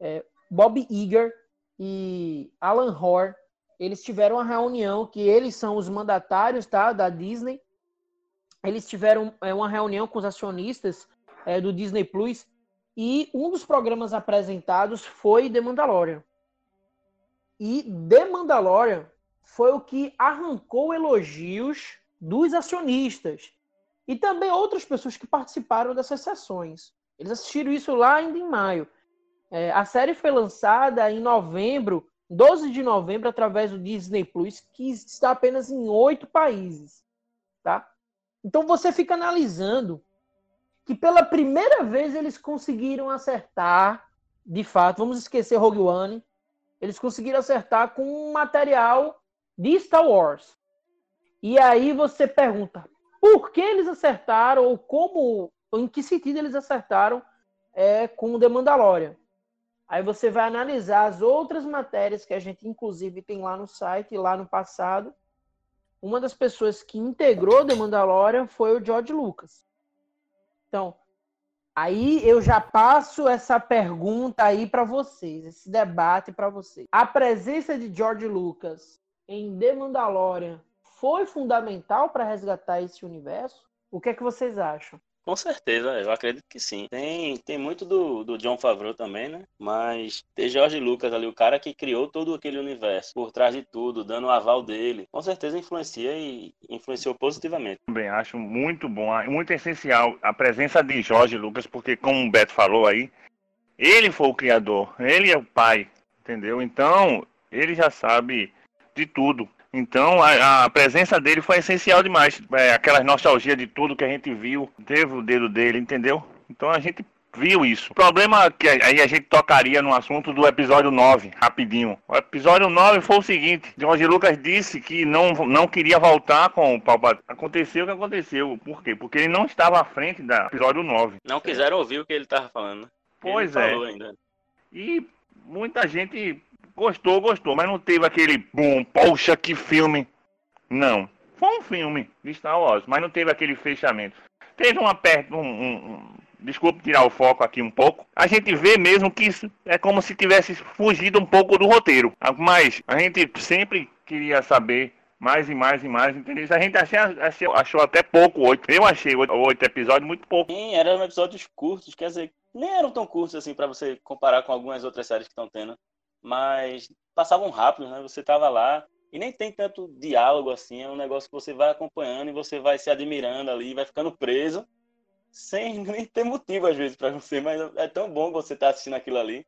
é, Bob Iger e Alan Hoare, eles tiveram uma reunião que eles são os mandatários, tá, da Disney. Eles tiveram é, uma reunião com os acionistas é, do Disney Plus e um dos programas apresentados foi The Mandalorian. E The Mandalorian foi o que arrancou elogios dos acionistas e também outras pessoas que participaram dessas sessões. Eles assistiram isso lá ainda em maio. É, a série foi lançada em novembro, 12 de novembro, através do Disney Plus, que está apenas em oito países. Tá? Então você fica analisando que pela primeira vez eles conseguiram acertar, de fato, vamos esquecer Rogue One, eles conseguiram acertar com um material de Star Wars. E aí você pergunta, por que eles acertaram, ou como, ou em que sentido eles acertaram é, com o The Mandalorian? Aí você vai analisar as outras matérias que a gente, inclusive, tem lá no site, lá no passado. Uma das pessoas que integrou The Mandalorian foi o George Lucas. Então, aí eu já passo essa pergunta aí para vocês, esse debate para vocês. A presença de George Lucas em The Mandalorian foi fundamental para resgatar esse universo? O que é que vocês acham? Com certeza, eu acredito que sim. Tem, tem muito do, do John Favreau também, né? Mas tem George Lucas ali, o cara que criou todo aquele universo, por trás de tudo, dando o aval dele. Com certeza influencia e influenciou positivamente. também acho muito bom, muito essencial a presença de Jorge Lucas, porque como o Beto falou aí, ele foi o criador, ele é o pai, entendeu? Então, ele já sabe de tudo. Então, a, a presença dele foi essencial demais. É, aquela nostalgia de tudo que a gente viu, teve o dedo dele, entendeu? Então, a gente viu isso. O problema é que aí a gente tocaria no assunto do episódio 9, rapidinho. O episódio 9 foi o seguinte: Jorge Lucas disse que não, não queria voltar com o Palpatine. Aconteceu o que aconteceu. Por quê? Porque ele não estava à frente do episódio 9. Não quiseram ouvir o que ele tava falando. né? Pois ele é. E muita gente gostou, gostou, mas não teve aquele boom, poxa, que filme. Não. Foi um filme de Star Wars, mas não teve aquele fechamento. Teve uma perto, um, um- um- tirar o foco aqui um pouco. A gente vê mesmo que isso é como se tivesse fugido um pouco do roteiro. Mas a gente sempre queria saber mais e mais e mais, entendeu? A gente achei- achou até pouco oito. Eu achei oito, episódios muito pouco. Sim, eram episódios curtos, quer dizer, nem eram tão curtos assim pra você comparar com algumas outras séries que estão tendo, mas passavam rápido, né? Você tava lá e nem tem tanto diálogo assim, é um negócio que você vai acompanhando e você vai se admirando ali, vai ficando preso. sem nem ter motivo às vezes para você, mas é tão bom você estar tá assistindo aquilo ali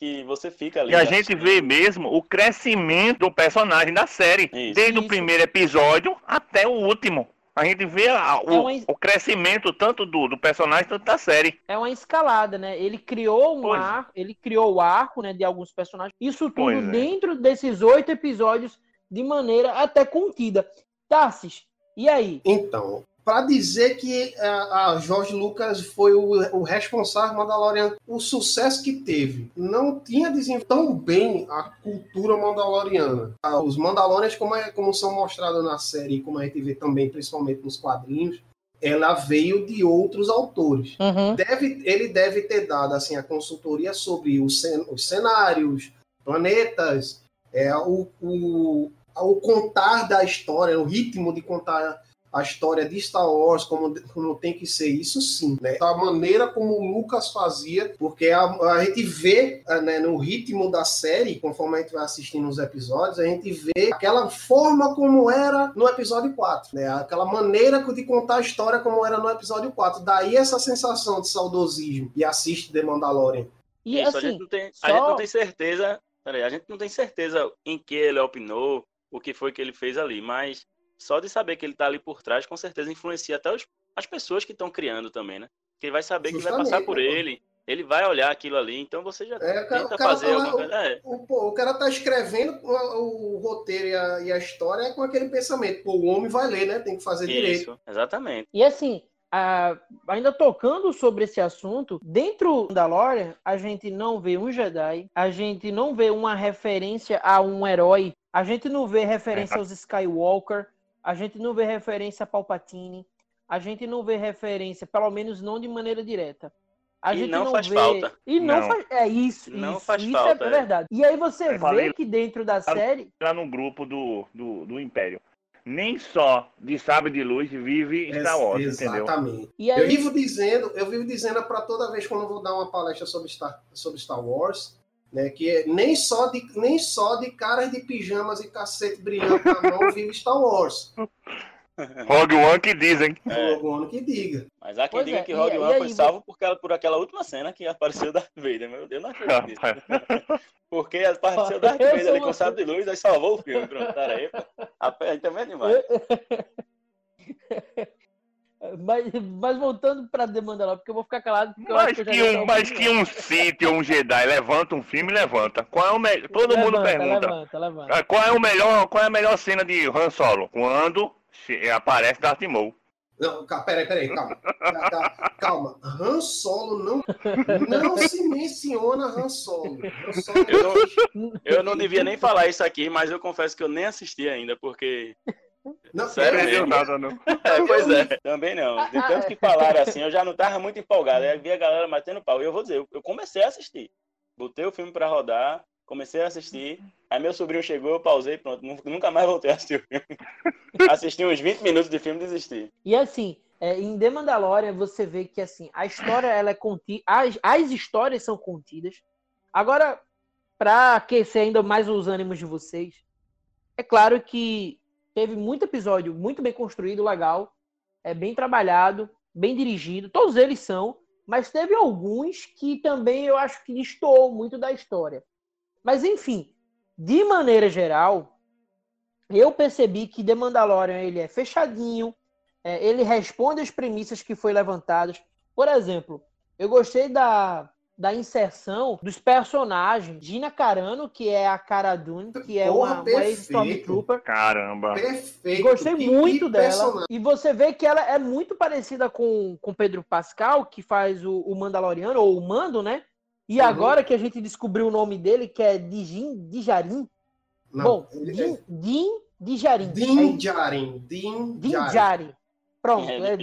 que você fica ali. E a gente vê mesmo o crescimento do personagem da série, isso, desde isso. o primeiro episódio até o último. A gente vê a, o, é uma... o, crescimento tanto do, do personagem quanto da série. É uma escalada, né? Ele criou um pois. arco, ele criou o arco, né, de alguns personagens. Isso tudo é. dentro desses oito episódios de maneira até contida. Tassis, e aí? Então, para dizer que a, é, a Jorge Lucas foi o, o responsável Mandalorian, o sucesso que teve, não tinha desenvolvido tão bem a cultura mandaloriana. Ah, os Mandalorians, como, é, como são mostrados na série, como a gente vê também, principalmente nos quadrinhos, ela veio de outros autores. Uhum. Deve, ele deve ter dado assim a consultoria sobre os, os cenários, planetas, é, o, o, o contar da história, o ritmo de contar a história de Star Wars como, como tem que ser, isso sim, né? A maneira como o Lucas fazia, porque a, a gente vê né, no ritmo da série, conforme a gente vai assistindo os episódios, a gente vê aquela forma como era no episódio 4, né? Aquela maneira de contar a história como era no episódio 4. Daí essa sensação de saudosismo e assiste The Mandalorian. E Isso, assim, a, gente não tem, só... a gente não tem certeza, peraí, a gente não tem certeza em que ele opinou, o que foi que ele fez ali, mas só de saber que ele está ali por trás, com certeza influencia até os, as pessoas que estão criando também, né? Que ele vai saber Justamente, que vai passar por né? ele, ele vai olhar aquilo ali, então você já é, tenta fazer tá alguma coisa. É. O, o, o, cara tá escrevendo o, o roteiro e a, e a, história com aquele pensamento. Pô, o homem vai ler, né? Tem que fazer Isso, direito. Exatamente. E assim, a, ainda tocando sobre esse assunto, dentro da Lore, a gente não vê um Jedi, a gente não vê uma referência a um herói, a gente não vê referência é. aos Skywalker, a gente não vê referência a Palpatine, a gente não vê referência, pelo menos não de maneira direta. A e gente não, não faz vê... falta. E não, não, faz. É isso. Não isso, faz isso é falta. É verdade. E aí você é, vê falei, que dentro da série. Lá no grupo do, do, do Império. Nem só de Sabre de Luz vive Star Wars, Exatamente. Aí... Eu vivo dizendo, eu vivo dizendo para toda vez quando eu vou dar uma palestra sobre Star, sobre Star Wars, né? Que é nem só de nem só de caras de pijamas e cacete brilhando na mão vive Star Wars. Rogue One que dizem. É. Rogue One que diga. Mas há quem pois diga é, que Rogue e, One e foi salvo por aquela, por aquela última cena que apareceu Darth Vader. Meu Deus, não acredito. Porque apareceu Darth Vader ali com o sábio de luz, aí salvou o filme. Pronto, aí. Aí também é demais. Mas, mas voltando para The Mandalorian, porque eu vou ficar calado. mas que, que um, mas que um Sith ou um Jedi levanta um filme, levanta. Qual é o melhor? Todo levanta, mundo pergunta. Levanta, levanta. Ah, qual é o melhor? Qual é a melhor cena de Han Solo? Quando aparece Darth Maul. Não, peraí, peraí, calma. calma. Han Solo não, não se menciona Han Solo. Han Solo eu, não, eu não devia nem falar isso aqui, mas eu confesso que eu nem assisti ainda, porque não, Sério mesmo? nada, não. É, pois é, também não. De ah, tanto ah, que falaram assim, eu já não tava muito empolgado. Aí vi a galera batendo pau. E eu vou dizer, eu comecei a assistir. Botei o filme pra rodar, comecei a assistir. Aí meu sobrinho chegou, eu pausei, pronto. Nunca mais voltei a assistir o filme. Assisti uns 20 minutos de filme e desisti. E assim, é, em The Mandalorian você vê que assim, a história ela é contida. As, as histórias são contidas. Agora, para aquecer ainda mais os ânimos de vocês, é claro que teve muito episódio muito bem construído, legal, é bem trabalhado, bem dirigido, todos eles são, mas teve alguns que também eu acho que destoou muito da história. Mas enfim, de maneira geral, eu percebi que The Mandalorian ele é fechadinho, é, ele responde às premissas que foi levantadas. Por exemplo, eu gostei da da inserção dos personagens. Gina Carano, que é a Cara Dune, que é Porra, uma, uma ex-Stormtrooper. Caramba. Perfeito. Gostei que, muito que dela. Personagem. E você vê que ela é muito parecida com, com Pedro Pascal, que faz o, o Mandaloriano, ou o Mando, né? E uhum. agora que a gente descobriu o nome dele, que é Dijin Dijarin. Não, Bom, Din, é... Din Dijarin. Din Djarin. Din Djarin. Pronto. É, é,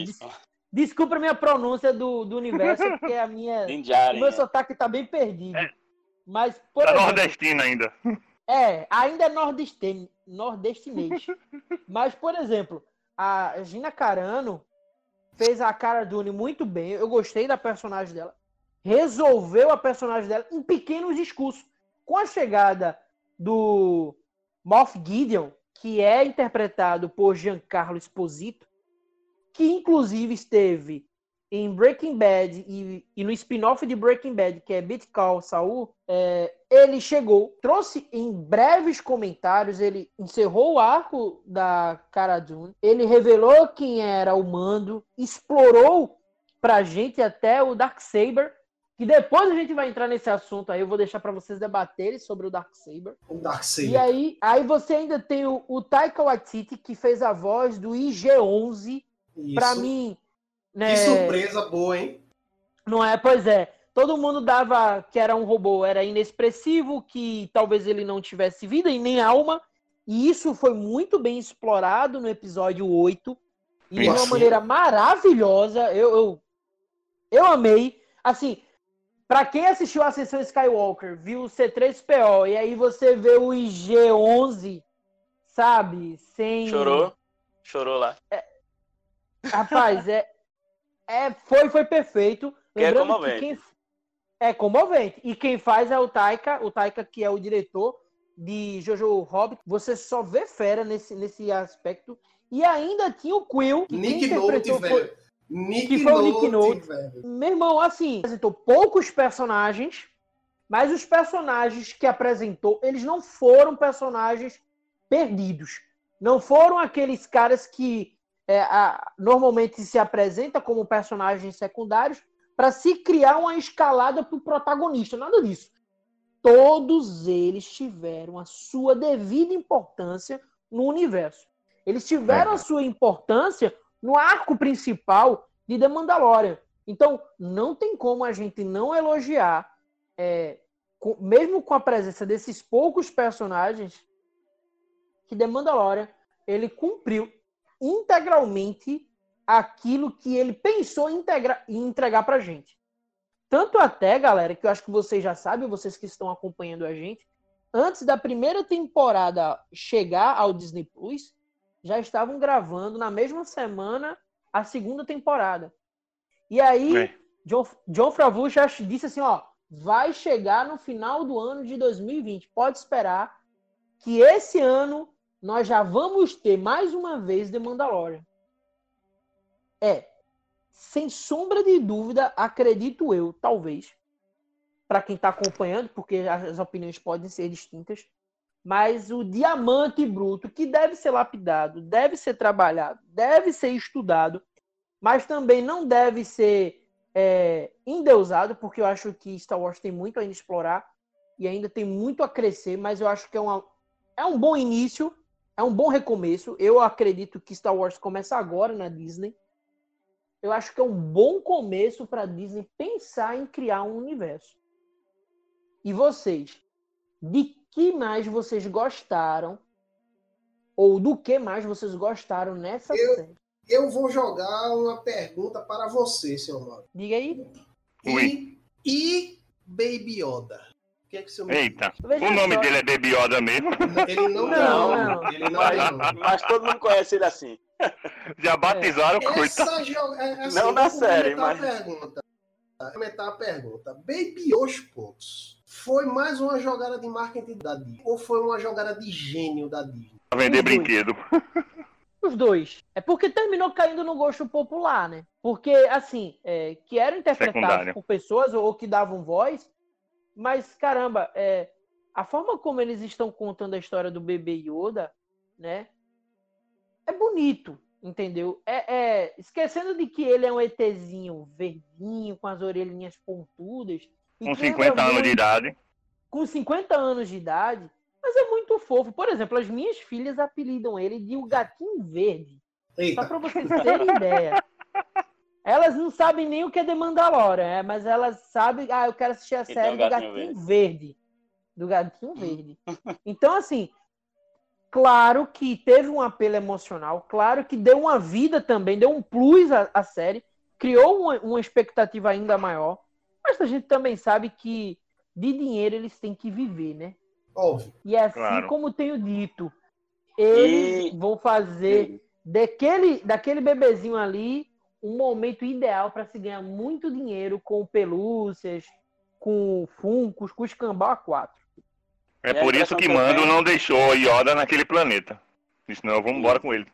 Desculpa a minha pronúncia do, do universo, porque a minha. o meu sotaque tá bem perdido. É. Mas, por tá exemplo, nordestino ainda. É, ainda é nordestino, nordestinês. Mas, por exemplo, a Gina Carano fez a cara Dune muito bem. Eu gostei da personagem dela. Resolveu a personagem dela em pequenos discursos. Com a chegada do Moff Gideon, que é interpretado por Giancarlo Esposito, que inclusive esteve em Breaking Bad e, e no spin-off de Breaking Bad, que é Beat Call Saul, é, ele chegou, trouxe em breves comentários, ele encerrou o arco da Cara Dune, ele revelou quem era o mando, explorou pra gente até o Darksaber, que depois a gente vai entrar nesse assunto aí, eu vou deixar para vocês debaterem sobre o Darksaber. O Darksaber. E aí, aí você ainda tem o, o Taika Waititi, que fez a voz do IG-11, Pra mim, né? Que surpresa boa, hein? Não é? Pois é. Todo mundo dava que era um robô, era inexpressivo, que talvez ele não tivesse vida e nem alma. E isso foi muito bem explorado no episódio 8. E de uma maneira maravilhosa. Eu, eu, eu amei. Assim, para quem assistiu a Ascensão Skywalker, viu o C3PO, e aí você vê o IG-11, sabe? Sem... Chorou? Chorou lá. É, Rapaz, é, é, foi, foi perfeito. Que é comovente. Que quem, é comovente. E quem faz é o Taika, o Taika que é o diretor de Jojo Hobbit. Você só vê fera nesse, nesse aspecto. E ainda tinha o Quill, que Nick Note, foi, velho. Nick que foi Note, o Nick Note. Velho. Meu irmão, assim, apresentou poucos personagens, mas os personagens que apresentou, eles não foram personagens perdidos. Não foram aqueles caras que é, a, normalmente se apresenta como personagens secundários para se criar uma escalada para o protagonista. Nada disso. Todos eles tiveram a sua devida importância no universo. Eles tiveram é. a sua importância no arco principal de The Mandalorian. Então, não tem como a gente não elogiar, é, com, mesmo com a presença desses poucos personagens, que The Mandalorian ele cumpriu integralmente aquilo que ele pensou em, integra em entregar para gente. Tanto até, galera, que eu acho que vocês já sabem, vocês que estão acompanhando a gente, antes da primeira temporada chegar ao Disney Plus, já estavam gravando na mesma semana a segunda temporada. E aí, é. John, John Favreau já disse assim, ó, vai chegar no final do ano de 2020. Pode esperar que esse ano nós já vamos ter mais uma vez The Mandalorian. É, sem sombra de dúvida, acredito eu, talvez, para quem está acompanhando, porque as opiniões podem ser distintas, mas o diamante bruto que deve ser lapidado, deve ser trabalhado, deve ser estudado, mas também não deve ser é, endeusado, porque eu acho que Star Wars tem muito a explorar e ainda tem muito a crescer, mas eu acho que é, uma, é um bom início é um bom recomeço. Eu acredito que Star Wars começa agora na Disney. Eu acho que é um bom começo para a Disney pensar em criar um universo. E vocês? De que mais vocês gostaram? Ou do que mais vocês gostaram nessa eu, série? Eu vou jogar uma pergunta para você, seu Mauro. Diga aí. E, e Baby Yoda? Que é que seu Eita, o nome só. dele é Baby Yoda mesmo? Ele não, não, não. Ele não, mas, não. mas todo mundo conhece ele assim. Já batizaram, é. coitado. É, assim, não na série, mas... Pergunta. Comentar a pergunta. Baby os pontos. Foi mais uma jogada de marketing da Disney? Ou foi uma jogada de gênio da Disney? Pra vender brinquedo. Os dois. É porque terminou caindo no gosto popular, né? Porque, assim, é, que eram interpretados Secundário. por pessoas ou que davam voz, mas, caramba, é, a forma como eles estão contando a história do bebê Yoda, né? É bonito, entendeu? É, é, esquecendo de que ele é um ETzinho verdinho, com as orelhinhas pontudas. Com 50 anos muito, de idade. Com 50 anos de idade. Mas é muito fofo. Por exemplo, as minhas filhas apelidam ele de o gatinho verde. Eita. Só para vocês terem ideia. Elas não sabem nem o que é The Mandalorian, é, mas elas sabem, ah, eu quero assistir a série do Gatinho Verde. Verde. Do Gatinho Verde. Então, assim, claro que teve um apelo emocional, claro que deu uma vida também, deu um plus à, à série, criou uma, uma, expectativa ainda maior, mas a gente também sabe que de dinheiro eles têm que viver, né? Óbvio. E é assim claro. como tenho dito, eles e... vão fazer daquele, daquele bebezinho ali um momento ideal para se ganhar muito dinheiro com pelúcias, com funcos, com escambau A4. É por isso que Mando não deixou Yoda naquele planeta. Disse, não, vamos embora com ele.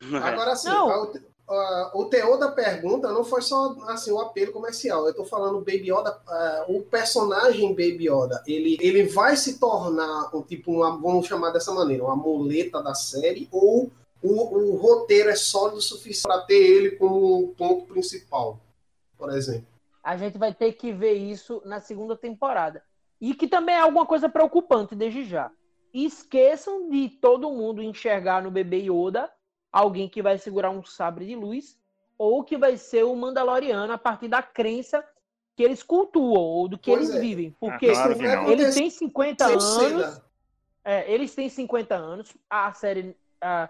Agora sim, a, uh, o teor da pergunta não foi só assim o apelo comercial. Eu tô falando Baby Yoda, uh, o personagem Baby Yoda, ele, ele vai se tornar um tipo, uma, vamos chamar dessa maneira, uma muleta da série, ou o, o roteiro é sólido o suficiente para ter ele como ponto principal, por exemplo. A gente vai ter que ver isso na segunda temporada. E que também é alguma coisa preocupante desde já. esqueçam de todo mundo enxergar no bebê Yoda alguém que vai segurar um sabre de luz ou que vai ser o Mandaloriano a partir da crença que eles cultuam ou do que Pois eles é. vivem. Ah, Porque claro não. eles têm 50 Sem anos. É, eles têm 50 anos. A série. a-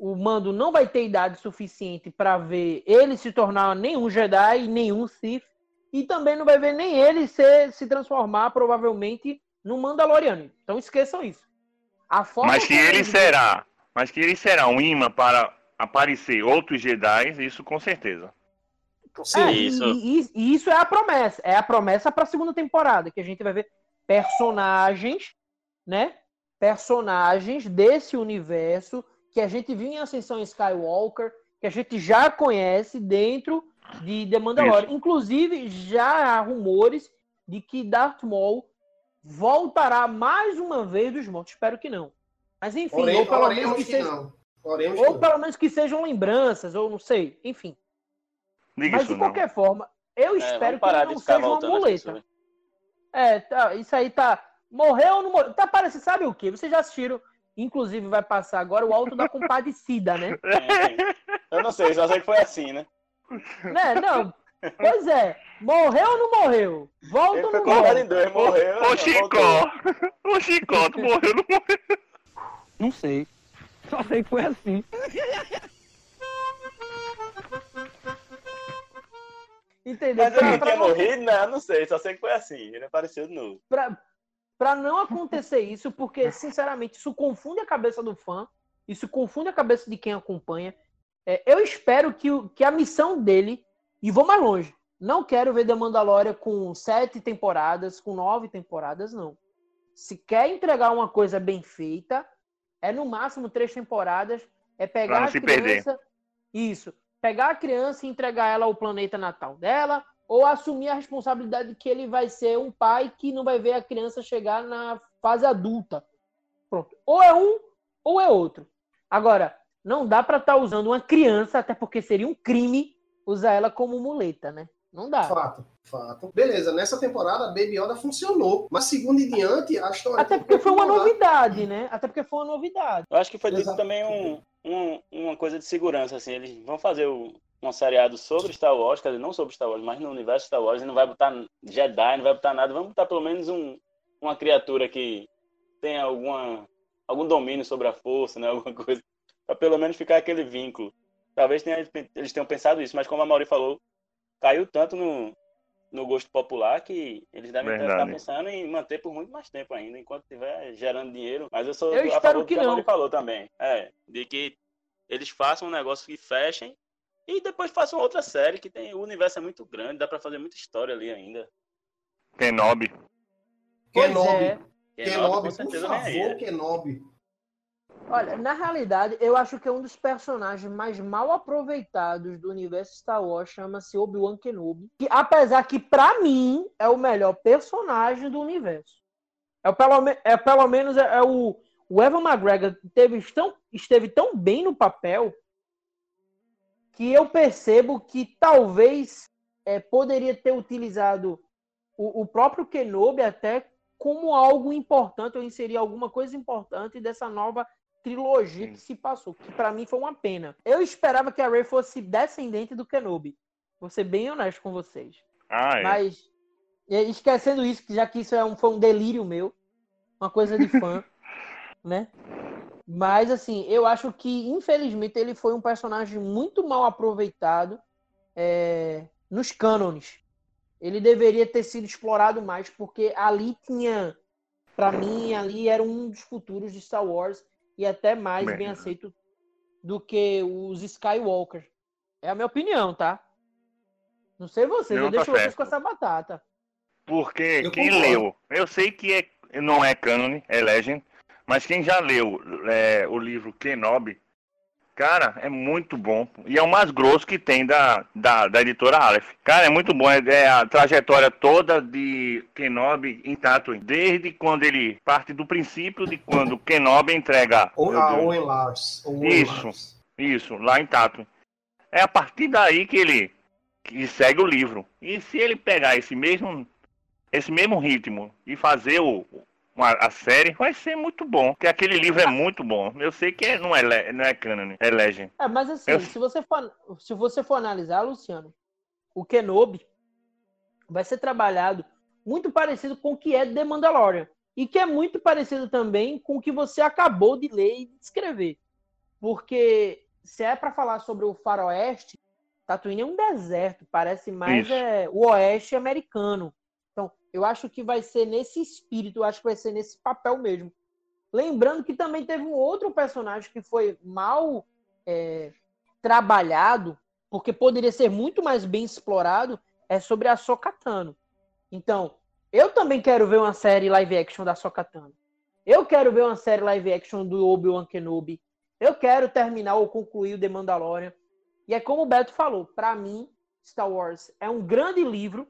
o Mando não vai ter idade suficiente para ver ele se tornar nenhum Jedi, nenhum Sith. E também não vai ver nem ele ser, se transformar, provavelmente, num Mandaloriano. Então esqueçam isso. A forma Mas que ele será, mas que ele será um imã para aparecer outros Jedi, isso com certeza. Sim, É, isso. E, e- e isso é a promessa. É a promessa para a segunda temporada, que a gente vai ver personagens, né? Personagens desse universo que a gente viu em Ascensão Skywalker, que a gente já conhece dentro de The Mandalorian. Inclusive, já há rumores de que Darth Maul voltará mais uma vez dos mortos. Espero que não. Mas enfim, ou pelo menos que que seja, não. Oremos ou não. pelo menos que sejam lembranças, ou não sei. Enfim. Diga Mas isso de não. qualquer forma, eu É, espero que não seja uma muleta. É, tá, isso aí tá. Morreu ou não morreu? Tá parecendo, sabe o que? Vocês já assistiram, inclusive vai passar agora o Alto da Compadecida, né? É, Eu não sei, só sei que foi assim, né? né? Não. Pois é. Morreu ou não morreu? Volta Ele ou não colocado em dois, morreu. Ô voltou. Chicó! Ô Chicó, tu morreu, não morreu? Não sei. Só sei que foi assim. Entendeu? Mas ele Pra- tinha não- morrido? Não, não sei, só sei que foi assim. Ele apareceu de novo. pra, pra não acontecer isso, porque, sinceramente, isso confunde a cabeça do fã, isso confunde a cabeça de quem acompanha. É, eu espero que, que a missão dele, e vou mais longe, não quero ver The Mandalorian com sete temporadas, com nove temporadas, não. Se quer entregar uma coisa bem feita, é no máximo três temporadas, é pegar a se perder. criança. Isso. Pegar a criança e entregar ela ao planeta natal dela, ou assumir a responsabilidade que ele vai ser um pai que não vai ver a criança chegar na fase adulta. Pronto. Ou é um, ou é outro. Agora, não dá para estar usando uma criança, até porque seria um crime usar ela como muleta, né? Não dá. Fato, fato. Beleza, nessa temporada a Baby Yoda funcionou. Mas segundo em diante, a história. Até porque foi uma novidade, né? Até porque foi uma novidade. Eu acho que foi dito também um, um- uma coisa de segurança, assim. Eles vão fazer o, um seriado sobre Star Wars, quer dizer, não sobre Star Wars, mas no universo Star Wars, e não vai botar Jedi, não vai botar nada. Vamos botar pelo menos um, uma criatura que tenha alguma, algum domínio sobre a força, né? Alguma coisa. Pra pelo menos ficar aquele vínculo. Talvez tenha, eles tenham pensado isso, mas como a Mauri falou, caiu tanto no, no gosto popular que eles devem estar pensando em manter por muito mais tempo ainda, enquanto estiver gerando dinheiro. Mas eu sou Eu a espero favor que que a Mauri não. falou também. É, de que eles façam um negócio que fechem e depois façam outra série que tem o universo é muito grande, dá pra fazer muita história ali ainda. Kenobi. Pois Kenobi. é. Kenobi, com por favor? Kenobi. Olha, na realidade, eu acho que é um dos personagens mais mal aproveitados do universo Star Wars chama-se Obi-Wan Kenobi. Que, apesar que, pra mim, é o melhor personagem do universo. É, pelo, é pelo menos é, é o, o Evan McGregor teve tão, esteve tão bem no papel que eu percebo que talvez é, poderia ter utilizado o, o próprio Kenobi até como algo importante, ou inserir alguma coisa importante dessa nova trilogia que se passou, que pra mim foi uma pena. Eu esperava que a Rey fosse descendente do Kenobi. Vou ser bem honesto com vocês. Ah, é. Mas, esquecendo isso, já que isso é um, foi um delírio meu, uma coisa de fã, né? Mas, assim, eu acho que, infelizmente, ele foi um personagem muito mal aproveitado é, nos cânones. Ele deveria ter sido explorado mais, porque ali tinha, pra mim, ali era um dos futuros de Star Wars e até mais Bem, bem aceito do que os Skywalker. É a minha opinião, tá? Não sei vocês, Não, eu tá deixo vocês com essa batata. Porque Eu quem concordo. leu, eu sei que é, não é canon, é legend, mas quem já leu é, o livro Kenobi, Cara, é muito bom. E é o mais grosso que tem da, da, da editora Aleph. Cara, é muito bom. É, é a trajetória toda de Kenobi em Tatooine. Desde quando ele parte do princípio de quando Kenobi entrega... Ou a Owen Lars. Isso. Isso, lá em Tatooine. É a partir daí que ele que segue o livro. E se ele pegar esse mesmo esse mesmo ritmo e fazer o, uma- a série, vai ser muito bom. Porque aquele livro é muito bom. Eu sei que é- não é, le- não é canon, é legend. É, mas assim, Eu- se você for, se você for analisar, Luciano, o Kenobi vai ser trabalhado muito parecido com o que é The Mandalorian. E que é muito parecido também com o que você acabou de ler e descrever. Porque se é para falar sobre o faroeste, Tatooine é um deserto, parece mais é, o oeste americano. Eu acho que vai ser nesse espírito, eu acho que vai ser nesse papel mesmo. Lembrando que também teve um outro personagem que foi mal é, trabalhado, porque poderia ser muito mais bem explorado, é sobre a Sokatano. Então, eu também quero ver uma série live action da Sokatano. Eu quero ver uma série live action do Obi-Wan Kenobi. Eu quero terminar ou concluir o The Mandalorian. E é como o Beto falou, para mim, Star Wars é um grande livro,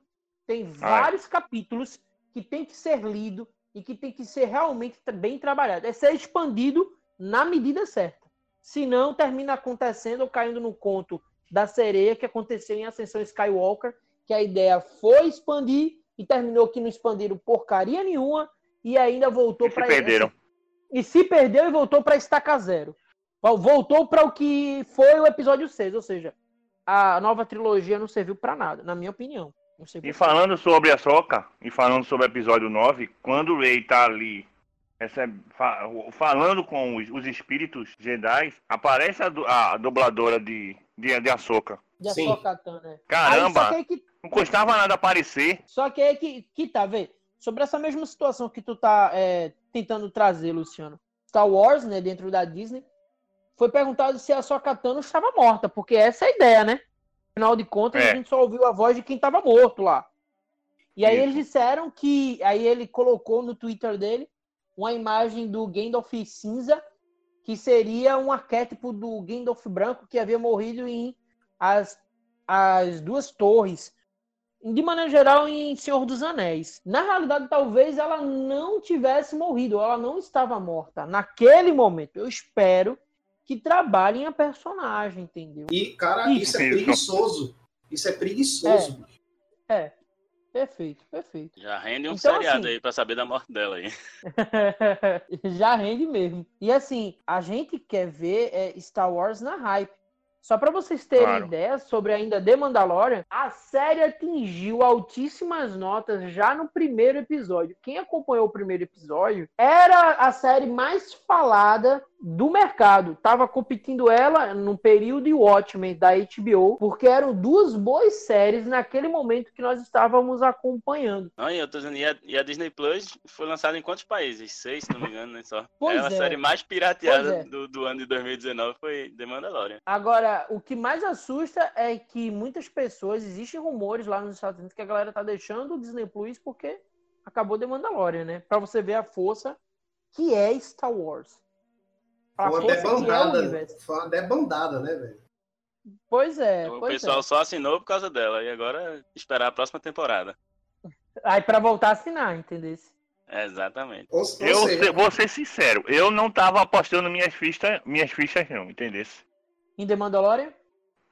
tem vários capítulos que tem que ser lido e que tem que ser realmente bem trabalhado. É ser expandido na medida certa. Senão, termina acontecendo ou caindo no conto da sereia que aconteceu em Ascensão Skywalker, que a ideia foi expandir e terminou que não expandiram porcaria nenhuma e ainda voltou E se para perderam. e se perdeu e voltou para estaca zero. Voltou para o que foi o episódio 6, ou seja, a nova trilogia não serviu para nada, na minha opinião. E falando sobre a Soca, e falando sobre o episódio 9, quando o Rey tá ali recebe- fa- falando com os, os espíritos Jedi, aparece a, a dubladora de, de, de Ahsoka. De Sim. Ahsoka-Tano, né? Caramba, aí que não custava nada aparecer. Só que aí que, que tá, vê? Sobre essa mesma situação que tu tá é, tentando trazer, Luciano. Star Wars, né, dentro da Disney, foi perguntado se a Sokatano estava morta, porque essa é a ideia, né? Afinal de contas, É. a gente só ouviu a voz de quem estava morto lá. E aí Isso. eles disseram que. Aí ele colocou no Twitter dele uma imagem do Gandalf cinza, que seria um arquétipo do Gandalf branco que havia morrido em as, as duas torres de maneira geral, em Senhor dos Anéis. Na realidade, talvez ela não tivesse morrido, ela não estava morta naquele momento. Eu espero que trabalhem a personagem, entendeu? E, cara, Isso. isso é preguiçoso. Isso é preguiçoso. bicho. É, perfeito, perfeito. Já rende um Então, seriado assim- aí pra saber da morte dela aí. Já rende mesmo. E assim, a gente quer ver é, Star Wars na hype. Só para vocês terem Claro. ideia sobre ainda The Mandalorian, a série atingiu altíssimas notas já no primeiro episódio. Quem acompanhou o primeiro episódio era a série mais falada do mercado. Tava competindo ela no período de Watchmen da HBO, porque eram duas boas séries naquele momento que nós estávamos acompanhando. Não, e eu tô dizendo, e a, e a Disney Plus foi lançada em quantos países? Seis, se não me engano, né? Só. Pois é a é. série mais pirateada é. do, do ano de 2019 foi The Mandalorian. Agora, o que mais assusta é que muitas pessoas, existem rumores lá nos Estados Unidos que a galera tá deixando o Disney Plus porque acabou The Mandalorian, né? Pra você ver a força que é Star Wars. A Foi uma é o debandada. Foi uma debandada, né, velho? Pois é, o pois pessoal é. só assinou por causa dela. E agora esperar a próxima temporada. Aí pra voltar a assinar, entendeu? É, exatamente. Ou, ou Eu seja, se- vou ser sincero, eu não tava apostando minhas fichas, minhas fichas não, entendesse? Em The Mandalorian?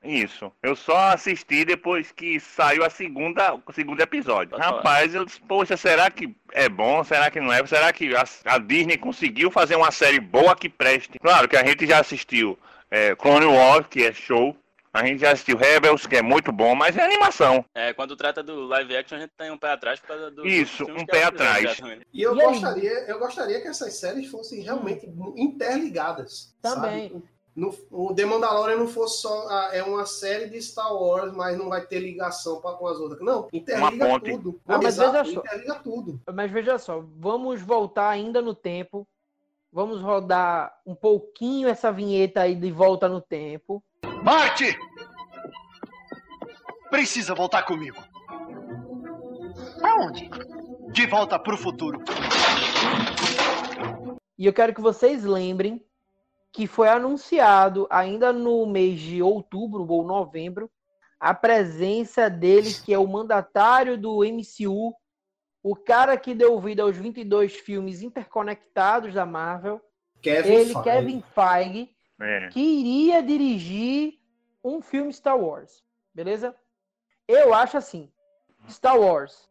Isso. Eu só assisti depois que saiu a segunda, o segundo episódio. Rapaz, eu disse, poxa, será que é bom? Será que não é? Será que a, a Disney conseguiu fazer uma série boa que preste? Claro que a gente já assistiu é, Clone Wars, que é show. A gente já assistiu Rebels, que é muito bom, mas é animação. É, quando trata do live action, a gente tem um pé atrás por causa do. Isso, um pé fizeram, atrás. exatamente. E eu E gostaria, eu gostaria que essas séries fossem realmente interligadas. Também. Sabe? No- o The Mandalorian não fosse só ah, é uma série de Star Wars, mas não vai ter ligação pra, com as outras. Não, interliga tudo. Não, mas Exato, veja só. interliga tudo. Mas veja só, vamos voltar ainda no tempo. Vamos rodar um pouquinho essa vinheta aí de volta no tempo. Marte! Precisa voltar comigo. Aonde? De volta pro futuro. E eu quero que vocês lembrem que foi anunciado ainda no mês de outubro ou novembro a presença dele, que é o mandatário do MCU, o cara que deu vida aos 22 filmes interconectados da Marvel, Kevin ele, Feige. Kevin Feige, É. que iria dirigir um filme Star Wars, beleza? Eu acho assim, Star Wars,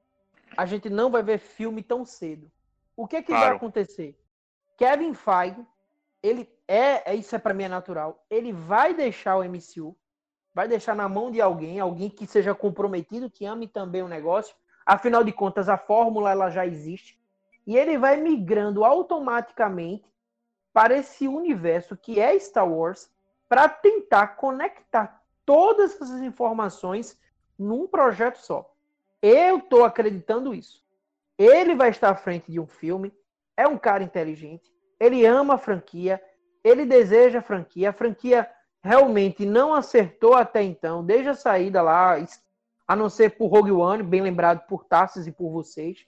a gente não vai ver filme tão cedo. O que que vai Claro. acontecer? Kevin Feige, ele é, é- isso é para mim é natural. Ele vai deixar o MCU, vai deixar na mão de alguém, alguém que seja comprometido, que ame também o negócio. Afinal de contas, a fórmula ela já existe. E ele vai migrando automaticamente para esse universo que é Star Wars para tentar conectar todas essas informações num projeto só. Eu estou acreditando isso. Ele vai estar à frente de um filme, é um cara inteligente, ele ama a franquia, ele deseja a franquia, a franquia realmente não acertou até então, desde a saída lá, a não ser por Rogue One, bem lembrado por Tassis e por vocês.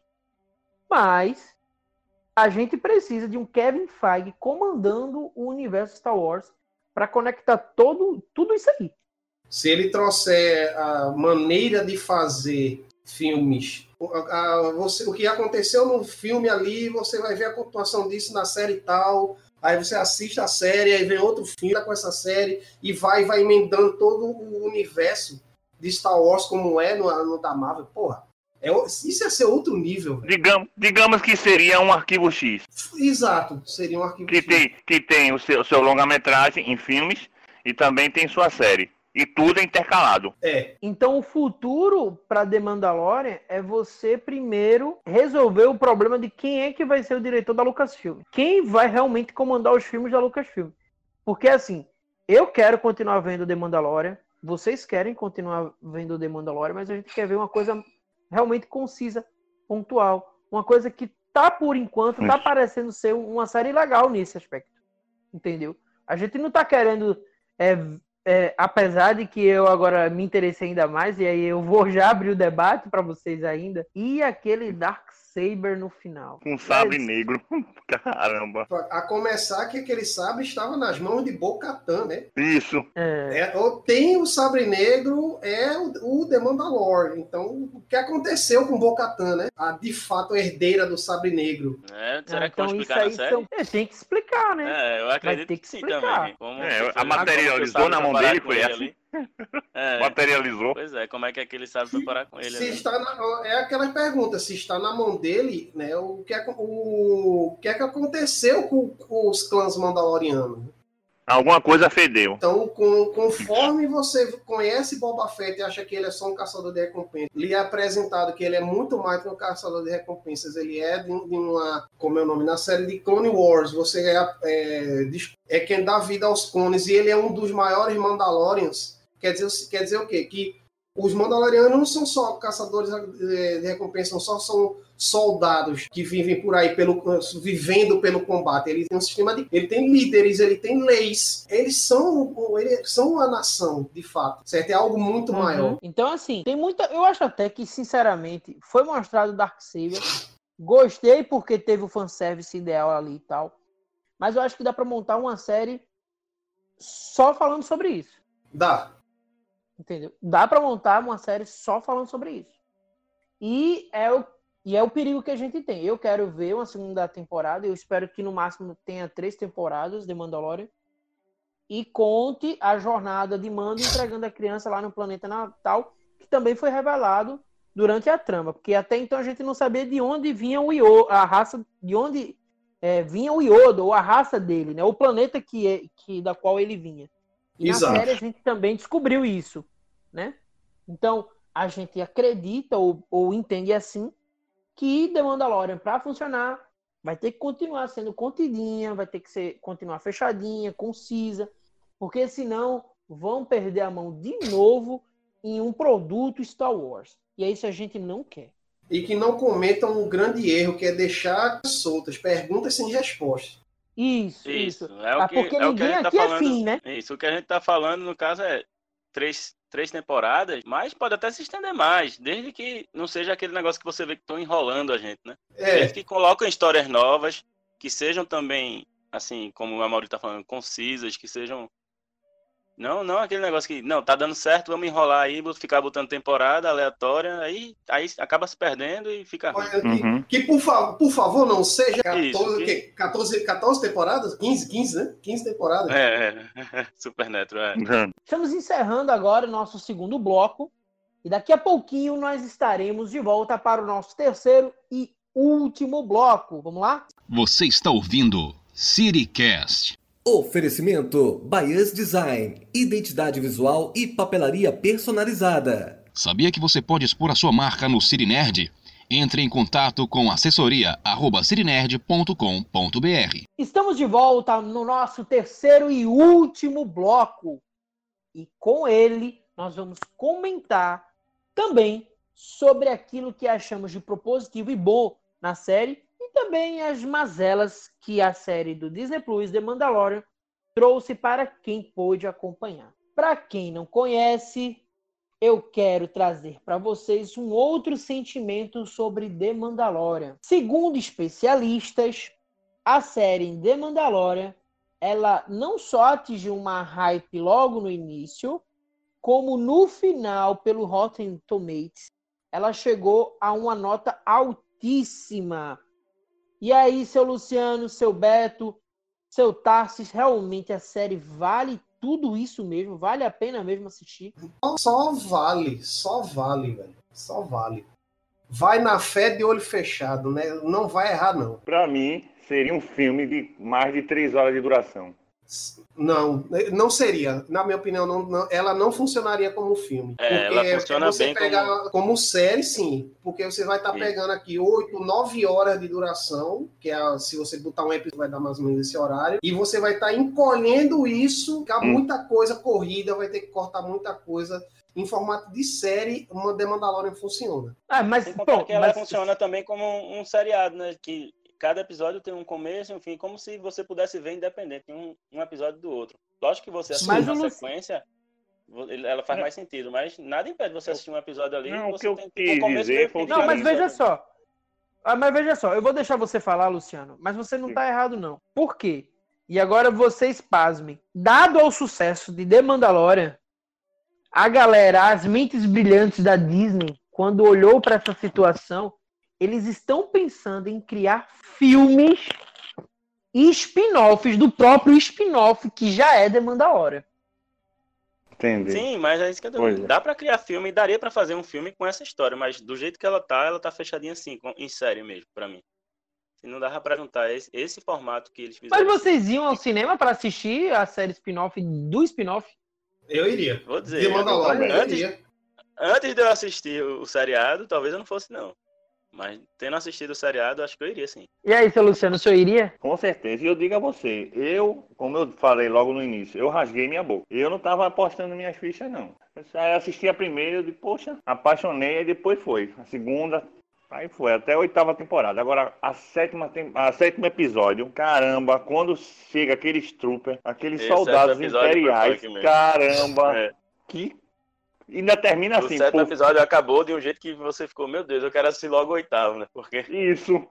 Mas a gente precisa de um Kevin Feige comandando o universo Star Wars para conectar todo, tudo isso aí. Se ele trouxer a maneira de fazer filmes, a- você- o que aconteceu no filme ali, você vai ver a continuação disso na série tal. Aí você assiste a série, aí vem outro filme com essa série e vai vai emendando todo o universo de Star Wars como é no, no da Marvel. Porra, é, o- isso ia ser outro nível. Digamos, digamos que seria um arquivo X, Exato, seria um arquivo que X. tem, que tem o seu, seu longa-metragem em filmes e também tem sua série. E tudo é intercalado. É, Então, o futuro para The Mandalorian é você primeiro resolver o problema de quem é que vai ser o diretor da Lucasfilm. Quem vai realmente comandar os filmes da Lucasfilm. Porque, assim, eu quero continuar vendo The Mandalorian, vocês querem continuar vendo The Mandalorian, mas a gente quer ver uma coisa realmente concisa, pontual. Uma coisa que tá, por enquanto, tá parecendo ser uma série legal nesse aspecto. Entendeu? A gente não tá querendo é, é, apesar de que eu agora me interessei ainda mais, e aí eu vou já abrir o debate para vocês ainda, e aquele Dark Saber no final. Com sabre Mas- negro. Caramba. a começar que aquele sabre estava nas mãos de Bo-Katan, né? Isso. É, É, ou tem o Sabre Negro, é o, o The. Então, o que aconteceu com Bo-Katan, né? A de fato herdeira do Sabre Negro. É, será ah, que vão então isso explicar na aí série? são... é, tem que explicar, né? É, eu acredito ter que, que sim explicar. também. Como É, a materializou na mão dele, foi ali. É, Materializou. pois é, como é que aquele sábio foi parar com ele? Se né? está na- é aquela pergunta, se está na mão dele, né? O que é, que- o, que, é que aconteceu com, com os clãs mandalorianos? Alguma coisa fedeu. Então, com- conforme você conhece Boba Fett e acha que ele é só um caçador de recompensas, lhe é apresentado que ele é muito mais que um caçador de recompensas. Ele é de, de uma, como é o nome, na série de Clone Wars, você é, é, é quem dá vida aos clones e ele é um dos maiores Mandalorians. Quer dizer, quer dizer o quê? Que os Mandalorianos não são só caçadores eh, de recompensas, não só são soldados que vivem por aí pelo vivendo pelo combate. Ele tem um sistema de, ele tem líderes, ele tem leis. Eles são, eles são uma nação, de fato. Certo? É algo muito Uhum. maior. Então, assim, tem muita. Eu acho até que, sinceramente, foi mostrado o Dark Saber. Gostei porque teve o fanservice ideal ali e tal. Mas eu acho que dá pra montar uma série só falando sobre isso. Dá. Entendeu? Dá pra montar uma série só falando sobre isso. E é o, e é o perigo que a gente tem. Eu quero ver uma segunda temporada. Eu espero que no máximo tenha três temporadas de Mandalorian. E conte a jornada de Mando entregando a criança lá no planeta Natal, que também foi revelado durante a trama. Porque até então a gente não sabia de onde vinha o Yoda, a raça, de onde é, vinha o Yoda, ou a raça dele, né? O planeta que, é, que da qual ele vinha. E Exato. na série a gente também descobriu isso, né? Então, a gente acredita ou, ou entende assim que The Mandalorian, para funcionar, vai ter que continuar sendo contidinha, vai ter que ser, continuar fechadinha, concisa, porque senão vão perder a mão de novo em um produto Star Wars. E é isso que a gente não quer. E que não cometam um grande erro, que é deixar soltas, perguntas sem resposta. Isso, Isso, isso. é o Ah, que, porque é o que a ninguém gente tá aqui é falando. fim, né? Isso, o que a gente tá falando, no caso, é três, três temporadas, mas pode até se estender mais, desde que não seja aquele negócio que você vê que estão enrolando a gente, né? É, Desde que colocam histórias novas, que sejam também assim, como a Mauri tá falando, concisas, que sejam. Não, não aquele negócio que, não, tá dando certo, vamos enrolar aí, vou ficar botando temporada aleatória, aí, aí acaba se perdendo e fica ruim. Olha, que, Uhum. que, por, fa- por favor, não seja 14, Isso, o quê? 14, 14 temporadas? 15, 15, né? 15 temporadas. É, é, Supernatural, é. Estamos encerrando agora o nosso segundo bloco. E daqui a pouquinho nós estaremos de volta para o nosso terceiro e último bloco. Vamos lá? Você está ouvindo CityCast. Oferecimento Baias Design, identidade visual e papelaria personalizada. Sabia que você pode expor a sua marca no Cirinerd? Entre em contato com assessoria@cirinerd.com.br. Estamos de volta no nosso terceiro e último bloco. E com ele nós vamos comentar também sobre aquilo que achamos de propositivo e bom na série e também as mazelas que a série do Disney Plus The Mandalorian trouxe para quem pôde acompanhar. Para quem não conhece, eu quero trazer para vocês um outro sentimento sobre The Mandalorian. Segundo especialistas, a série The Mandalorian, ela não só atingiu uma hype logo no início, como no final, pelo Rotten Tomatoes, ela chegou a uma nota altíssima. E aí, seu Luciano, seu Beto, seu Tarsis, realmente a série vale tudo isso mesmo? Vale a pena mesmo assistir? Só vale, só vale, velho. Só vale. Vai na fé de olho fechado, né? Não vai errar, não. Pra mim, seria um filme de mais de três horas de duração. Não, não seria. Na minha opinião, não, não- ela não funcionaria como filme. É, ela Porque funciona você bem pegar como... série, sim. Porque você vai estar Sim. pegando aqui 8, 9 horas de duração, que é a- se você botar um episódio, vai dar mais ou menos esse horário, e você vai estar encolhendo isso, ficar Hum. muita coisa corrida, vai ter que cortar muita coisa. Em formato de série, uma The Mandalorian funciona. Ah, mas, que ela mas- funciona também como um, um seriado, né? Que cada episódio tem um começo e um fim, como se você pudesse ver independente, um, um episódio do outro. Lógico que você assistir na Luci- sequência, ela faz mais sentido, mas nada impede você assistir um episódio ali. Não, o você que eu tem quis um começo, dizer foi Não, mas veja só. Ah, mas veja só, eu vou deixar você falar, Luciano, mas você não Sim. tá errado, não. Por quê? E agora vocês pasmem. Dado ao sucesso de The Mandalorian, a galera, as mentes brilhantes da Disney, quando olhou para essa situação, eles estão pensando em criar filmes e spin-offs do próprio spin-off que já é The Mandalorian. Entendeu? Sim, mas é isso que eu dizendo. é. Dá pra criar filme, daria pra fazer um filme com essa história, mas do jeito que ela tá, ela tá fechadinha assim, em série mesmo, pra mim. Se não dava pra juntar esse, esse formato que eles fizeram. Mas vocês iam ao cinema para assistir a série spin-off do spin-off? Eu iria. Vou dizer, The Mandalorian, eu antes, iria. antes de eu assistir o, o seriado, talvez eu não fosse, não. Mas tendo assistido o seriado, acho que eu iria sim. E aí, seu Luciano, o senhor iria? Com certeza. E eu digo a você, eu, como eu falei logo no início, eu rasguei minha boca. Eu não estava apostando minhas fichas, não. Eu só assisti a primeira, eu disse, poxa, apaixonei, e depois foi. A segunda, aí foi, até a oitava temporada. Agora, a sétima, tem... a sétimo episódio, caramba, quando chega aqueles troopers, aqueles Esse soldados episódio foi imperiais, caramba, É. que... Ainda termina o assim, sétimo pô, episódio acabou de um jeito que você ficou, meu Deus, eu quero assistir logo o oitavo, né? Porque, isso,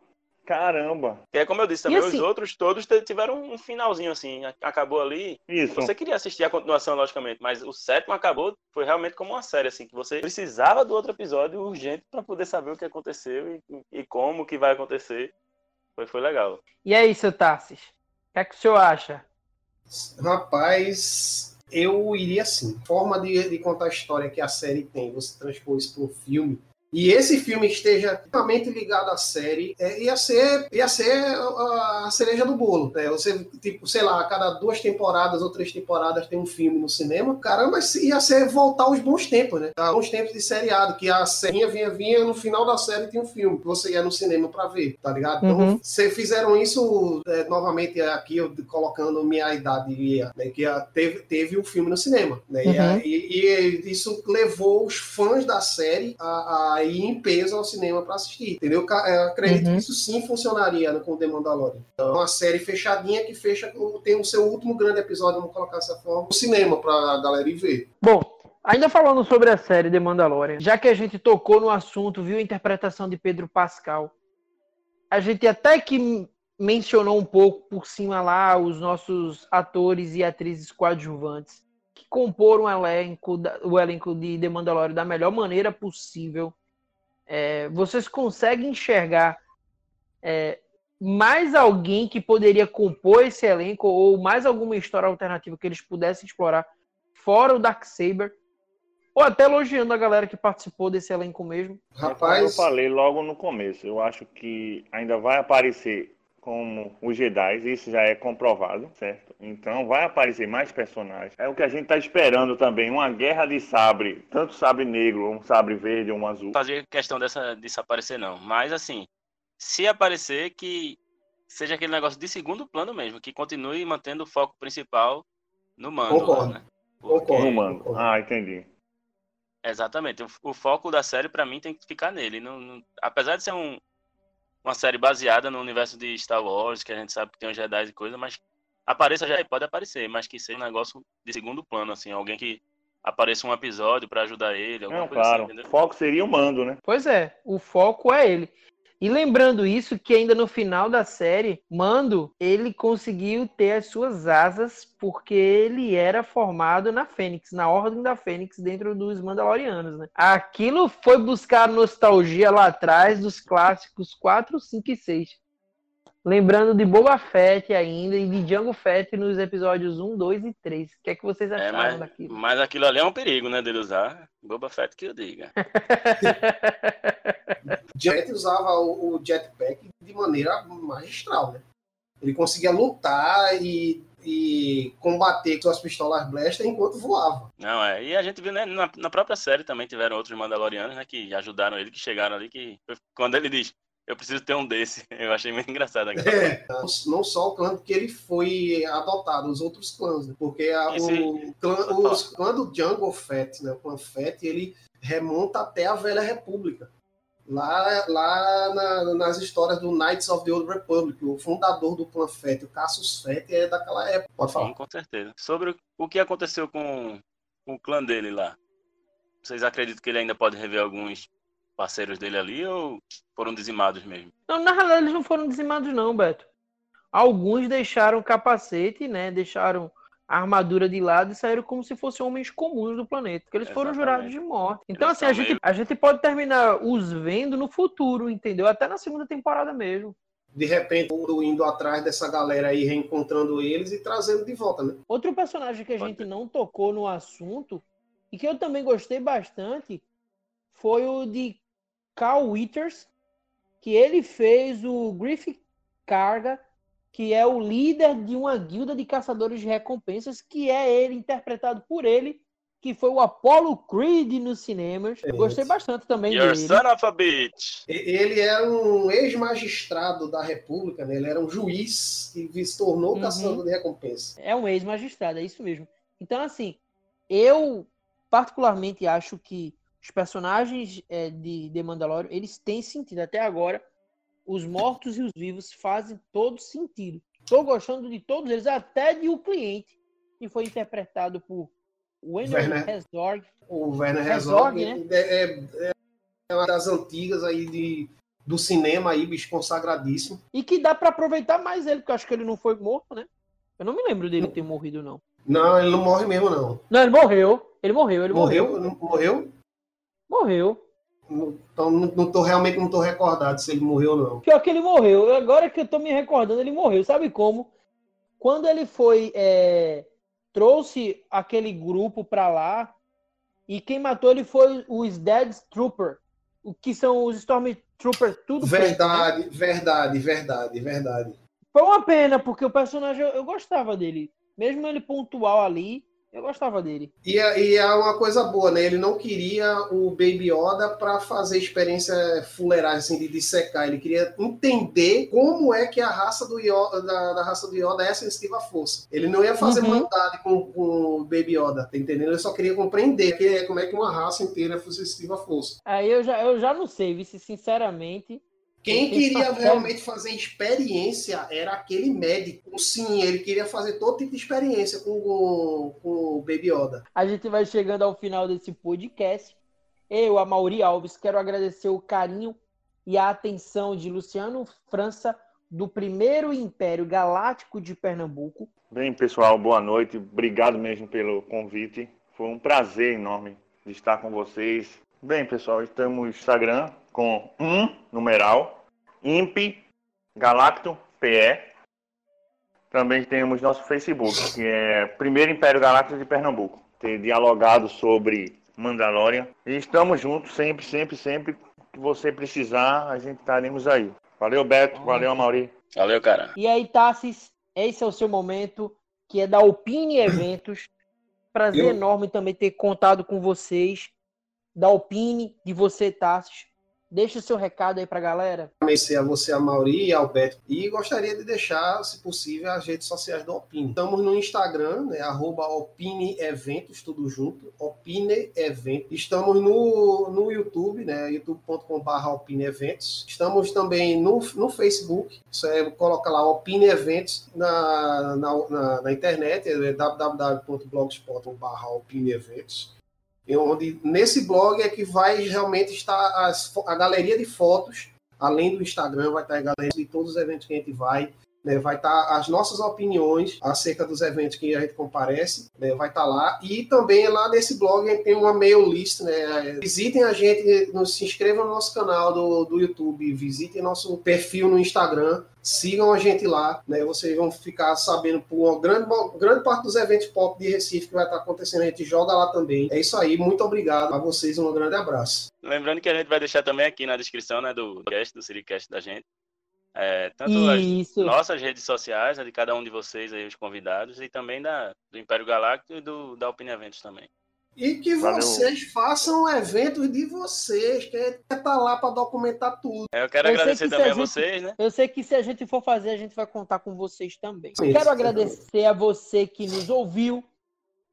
caramba, porque é como eu disse também, assim- os outros todos tiveram um finalzinho assim, acabou ali. isso. Você queria assistir a continuação, logicamente, mas o sétimo acabou, foi realmente como uma série, assim, que você precisava do outro episódio urgente pra poder saber o que aconteceu e, e como que vai acontecer. Foi, foi legal. E aí, seu Tarsis? O que é que o senhor acha? Rapaz, eu iria assim. Forma de, de contar a história que a série tem, você transpor isso para um filme. E esse filme esteja totalmente ligado à série, é, ia ser, ia ser a, a cereja do bolo. Né? Você, tipo, sei lá, a cada duas temporadas ou três temporadas tem um filme no cinema. Caramba, ia ser voltar aos bons tempos, né? Aos bons tempos de seriado, que a série vinha, vinha, no final da série tinha um filme que você ia no cinema para ver, tá ligado? Então, Uhum. vocês fizeram isso é, novamente aqui, eu colocando minha idade, né, que a- teve, teve um filme no cinema, né? E, Uhum. a- e- e isso levou os fãs da série a, a ir em peso ao cinema para assistir, entendeu? Eu acredito Uhum. que isso sim funcionaria com The Mandalorian. Então, é uma série fechadinha que fecha, tem o seu último grande episódio, vamos colocar dessa forma, no cinema pra galera ir ver. Bom, ainda falando sobre a série The Mandalorian, já que a gente tocou no assunto, viu a interpretação de Pedro Pascal, a gente até que mencionou um pouco por cima lá os nossos atores e atrizes coadjuvantes que comporam o elenco, o elenco de The Mandalorian da melhor maneira possível. É, vocês conseguem enxergar é, mais alguém que poderia compor esse elenco ou mais alguma história alternativa que eles pudessem explorar fora o Darksaber? Ou até elogiando a galera que participou desse elenco mesmo. É como eu Rapaz, falei logo no começo, eu acho que ainda vai aparecer como os Jedi, isso já é comprovado, certo? Então vai aparecer mais personagens. É o que a gente tá esperando também, uma guerra de sabre, tanto sabre negro, um sabre verde, um azul. fazer questão dessa, disso aparecer, não. Mas, assim, se aparecer, que seja aquele negócio de segundo plano mesmo, que continue mantendo o foco principal no mando. Concordo. Lá, né? Concordo. No mando. Ah, entendi. Exatamente. O, o foco da série, pra mim, tem que ficar nele. Não, não- apesar de ser um, uma série baseada no universo de Star Wars, que a gente sabe que tem os Jedi e coisa, mas apareça já pode aparecer, mas que seja um negócio de segundo plano, assim, alguém que apareça um episódio pra ajudar ele, alguma Não, coisa claro. assim, O entendeu? foco seria o mando, né? Pois é, o foco é ele. E lembrando isso, que ainda no final da série, Mando, ele conseguiu ter as suas asas porque ele era formado na Fênix, na Ordem da Fênix, dentro dos Mandalorianos, né? Aquilo foi buscar nostalgia lá atrás dos clássicos 4, 5 e 6. Lembrando de Boba Fett ainda e de Django Fett nos episódios 1, 2 e 3. O que é que vocês É, acharam mas, daquilo? mas aquilo ali é um perigo, né, dele usar. Boba Fett que eu diga. Jet usava o, o jetpack de maneira magistral, né? Ele conseguia lutar e, e combater com suas pistolas blaster enquanto voava. Não, é. E a gente viu, né, na, na própria série também tiveram outros Mandalorianos, né, que ajudaram ele, que chegaram ali, que quando ele diz, eu preciso ter um desse, eu achei muito engraçado. É, não só o clã que ele foi adotado, os outros clãs, né? Porque a- Esse- o, clã, os clã do Jungle Fett, né? O clã Fett, ele remonta até a Velha República. Lá, lá na- nas histórias do Knights of the Old Republic, o fundador do clã Fett, o Cassius Fett, é daquela época. Pode falar. Sim, com certeza. Sobre o, que aconteceu com, com o clã dele lá. Vocês acreditam que ele ainda pode rever alguns parceiros dele ali ou foram dizimados mesmo? Não, na realidade, eles não foram dizimados, não, Beto. Alguns deixaram o capacete, né? Deixaram a armadura de lado e saíram como se fossem homens comuns do planeta. Porque eles foram Exatamente. jurados de morte. Então, Eles assim, a gente, meio- a gente pode terminar os vendo no futuro, entendeu? Até na segunda temporada mesmo. De repente, indo atrás dessa galera aí, reencontrando eles e trazendo de volta, né? Outro personagem que a gente não tocou no assunto e que eu também gostei bastante foi o de Carl Withers, que ele fez o Griffith Carga, que é o líder de uma guilda de caçadores de recompensas, que é ele interpretado por ele, que foi o Apollo Creed nos cinemas. É Gostei bastante também Your dele. son of a bitch! E- Ele era um ex-magistrado da República, né? Ele era um juiz que se tornou Uhum. caçador de recompensa. É um ex-magistrado, é isso mesmo. Então, assim, eu particularmente acho que os personagens é, de The Mandalorian, eles têm sentido. Até agora, os mortos e os vivos fazem todo sentido. Tô gostando de todos eles, até de O Cliente, que foi interpretado por Werner. Herzog. O Werner Herzog, Herzog é, é- é uma das antigas aí de, do cinema aí, bicho consagradíssimo. E que dá pra aproveitar mais ele, porque eu acho que ele não foi morto, né? Eu não me lembro dele ter morrido, não. Não, ele não morre mesmo, não. Não, ele morreu. Ele morreu, ele morreu. Morreu? Morreu? Morreu. Então não, tô, realmente não tô recordado se ele morreu ou não. Pior que ele morreu. Agora que eu tô me recordando, ele morreu. Sabe como? Quando ele foi. é, trouxe aquele grupo pra lá. E quem matou ele foi os Dead Trooper. O que são os Stormtrooper, tudo preto, né? Verdade, verdade, verdade, verdade. Foi uma pena, porque o personagem eu gostava dele. Mesmo ele pontual ali, eu gostava dele. E, é- e é uma coisa boa, né? Ele não queria o Baby Yoda para fazer experiência fuleiragem assim, de dissecar. Ele queria entender como é que a raça do Yoda, da, da raça do Yoda é sensitiva à força. Ele não ia fazer Uhum. maldade com, com o Baby Yoda, tá entendendo? Ele só queria compreender que como é que uma raça inteira é sensitiva à força. Aí eu já, eu já não sei, vice, sinceramente. Quem queria realmente fazer experiência era aquele médico. Sim, ele queria fazer todo tipo de experiência com, o- com o Baby Yoda. A gente vai chegando ao final desse podcast. Eu, a Mauri Alves, quero agradecer o carinho e a atenção de Luciano França, do primeiro Império Galáctico de Pernambuco. Bem, pessoal, boa noite. Obrigado mesmo pelo convite. Foi um prazer enorme de estar com vocês. Bem, pessoal, estamos no Instagram com um numeral, imp galacto PE. Também temos nosso Facebook, que é Primeiro Império Galáctico de Pernambuco. Ter dialogado sobre Mandalorian. E estamos juntos sempre, sempre, sempre que você precisar, a gente estaremos aí. Valeu, Beto. Valeu, Mauri. Valeu, cara. E aí, Tassis, esse é o seu momento, que é da Opine Eventos. Prazer Eu- enorme também ter contado com vocês, da Opine, de você, Tassis. Deixa o seu recado aí pra galera. agradecer a você, a Mauri e ao Beto. E gostaria de deixar, se possível, as redes sociais do Opine. Estamos no Instagram, né, arroba tudo junto, Opine Eventos. Estamos no, no YouTube, né, youtube.com.br Opine. Estamos também no, no Facebook, isso é, coloca lá Opine Eventos na, na, na, na internet, é www.blogspot.com.br Opine. Onde nesse blog é que vai realmente estar as a galeria de fotos além do Instagram, vai estar a galera de todos os eventos que a gente vai. Né, vai estar as nossas opiniões acerca dos eventos que a gente comparece, né, vai estar lá. E também lá nesse blog tem uma mail list. Né, visitem a gente, nos, se inscrevam no nosso canal do, do YouTube, visitem nosso perfil no Instagram, sigam a gente lá. Né, vocês vão ficar sabendo por uma grande, grande parte dos eventos pop de Recife que vai estar acontecendo. A gente joga lá também. É isso aí, muito obrigado a vocês, um grande abraço. Lembrando que a gente vai deixar também aqui na descrição né, do cast, do Siricast da gente. É, tanto as Isso. nossas redes sociais, a de cada um de vocês aí, os convidados, e também da, do Império Galáctico e do, da Opinião Eventos também. E que Valeu. vocês façam eventos de vocês, que é estar lá para documentar tudo. É, Eu quero Eu agradecer que também a a gente- vocês, né? Eu sei que se a gente for fazer, a gente vai contar com vocês também. Sim, Quero sim. agradecer a você que nos ouviu,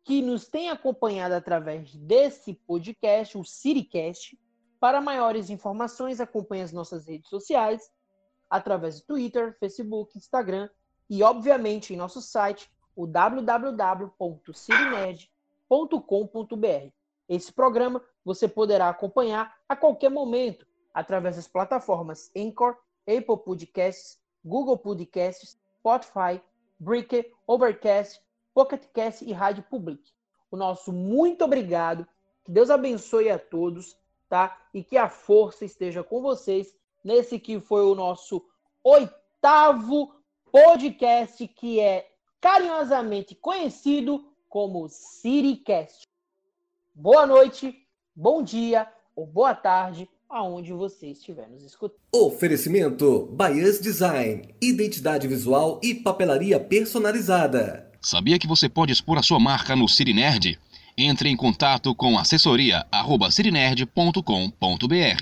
que nos tem acompanhado através desse podcast, o Siricast. Para maiores informações, acompanhe as nossas redes sociais, através do Twitter, Facebook, Instagram e, obviamente, em nosso site, o www.cirinerd.com.br. Esse programa você poderá acompanhar a qualquer momento através das plataformas Anchor, Apple Podcasts, Google Podcasts, Spotify, Breaker, Overcast, Pocket Cast e Rádio Public. O nosso muito obrigado, que Deus abençoe a todos, tá? E que a força esteja com vocês nesse que foi o nosso oitavo podcast que é carinhosamente conhecido como Siricast. Boa noite, bom dia ou boa tarde, aonde você estiver nos escutando. Oferecimento Baias Design, identidade visual e papelaria personalizada. Sabia que você pode expor a sua marca no Cirinerd? Entre em contato com assessoria@cirinerd.com.br.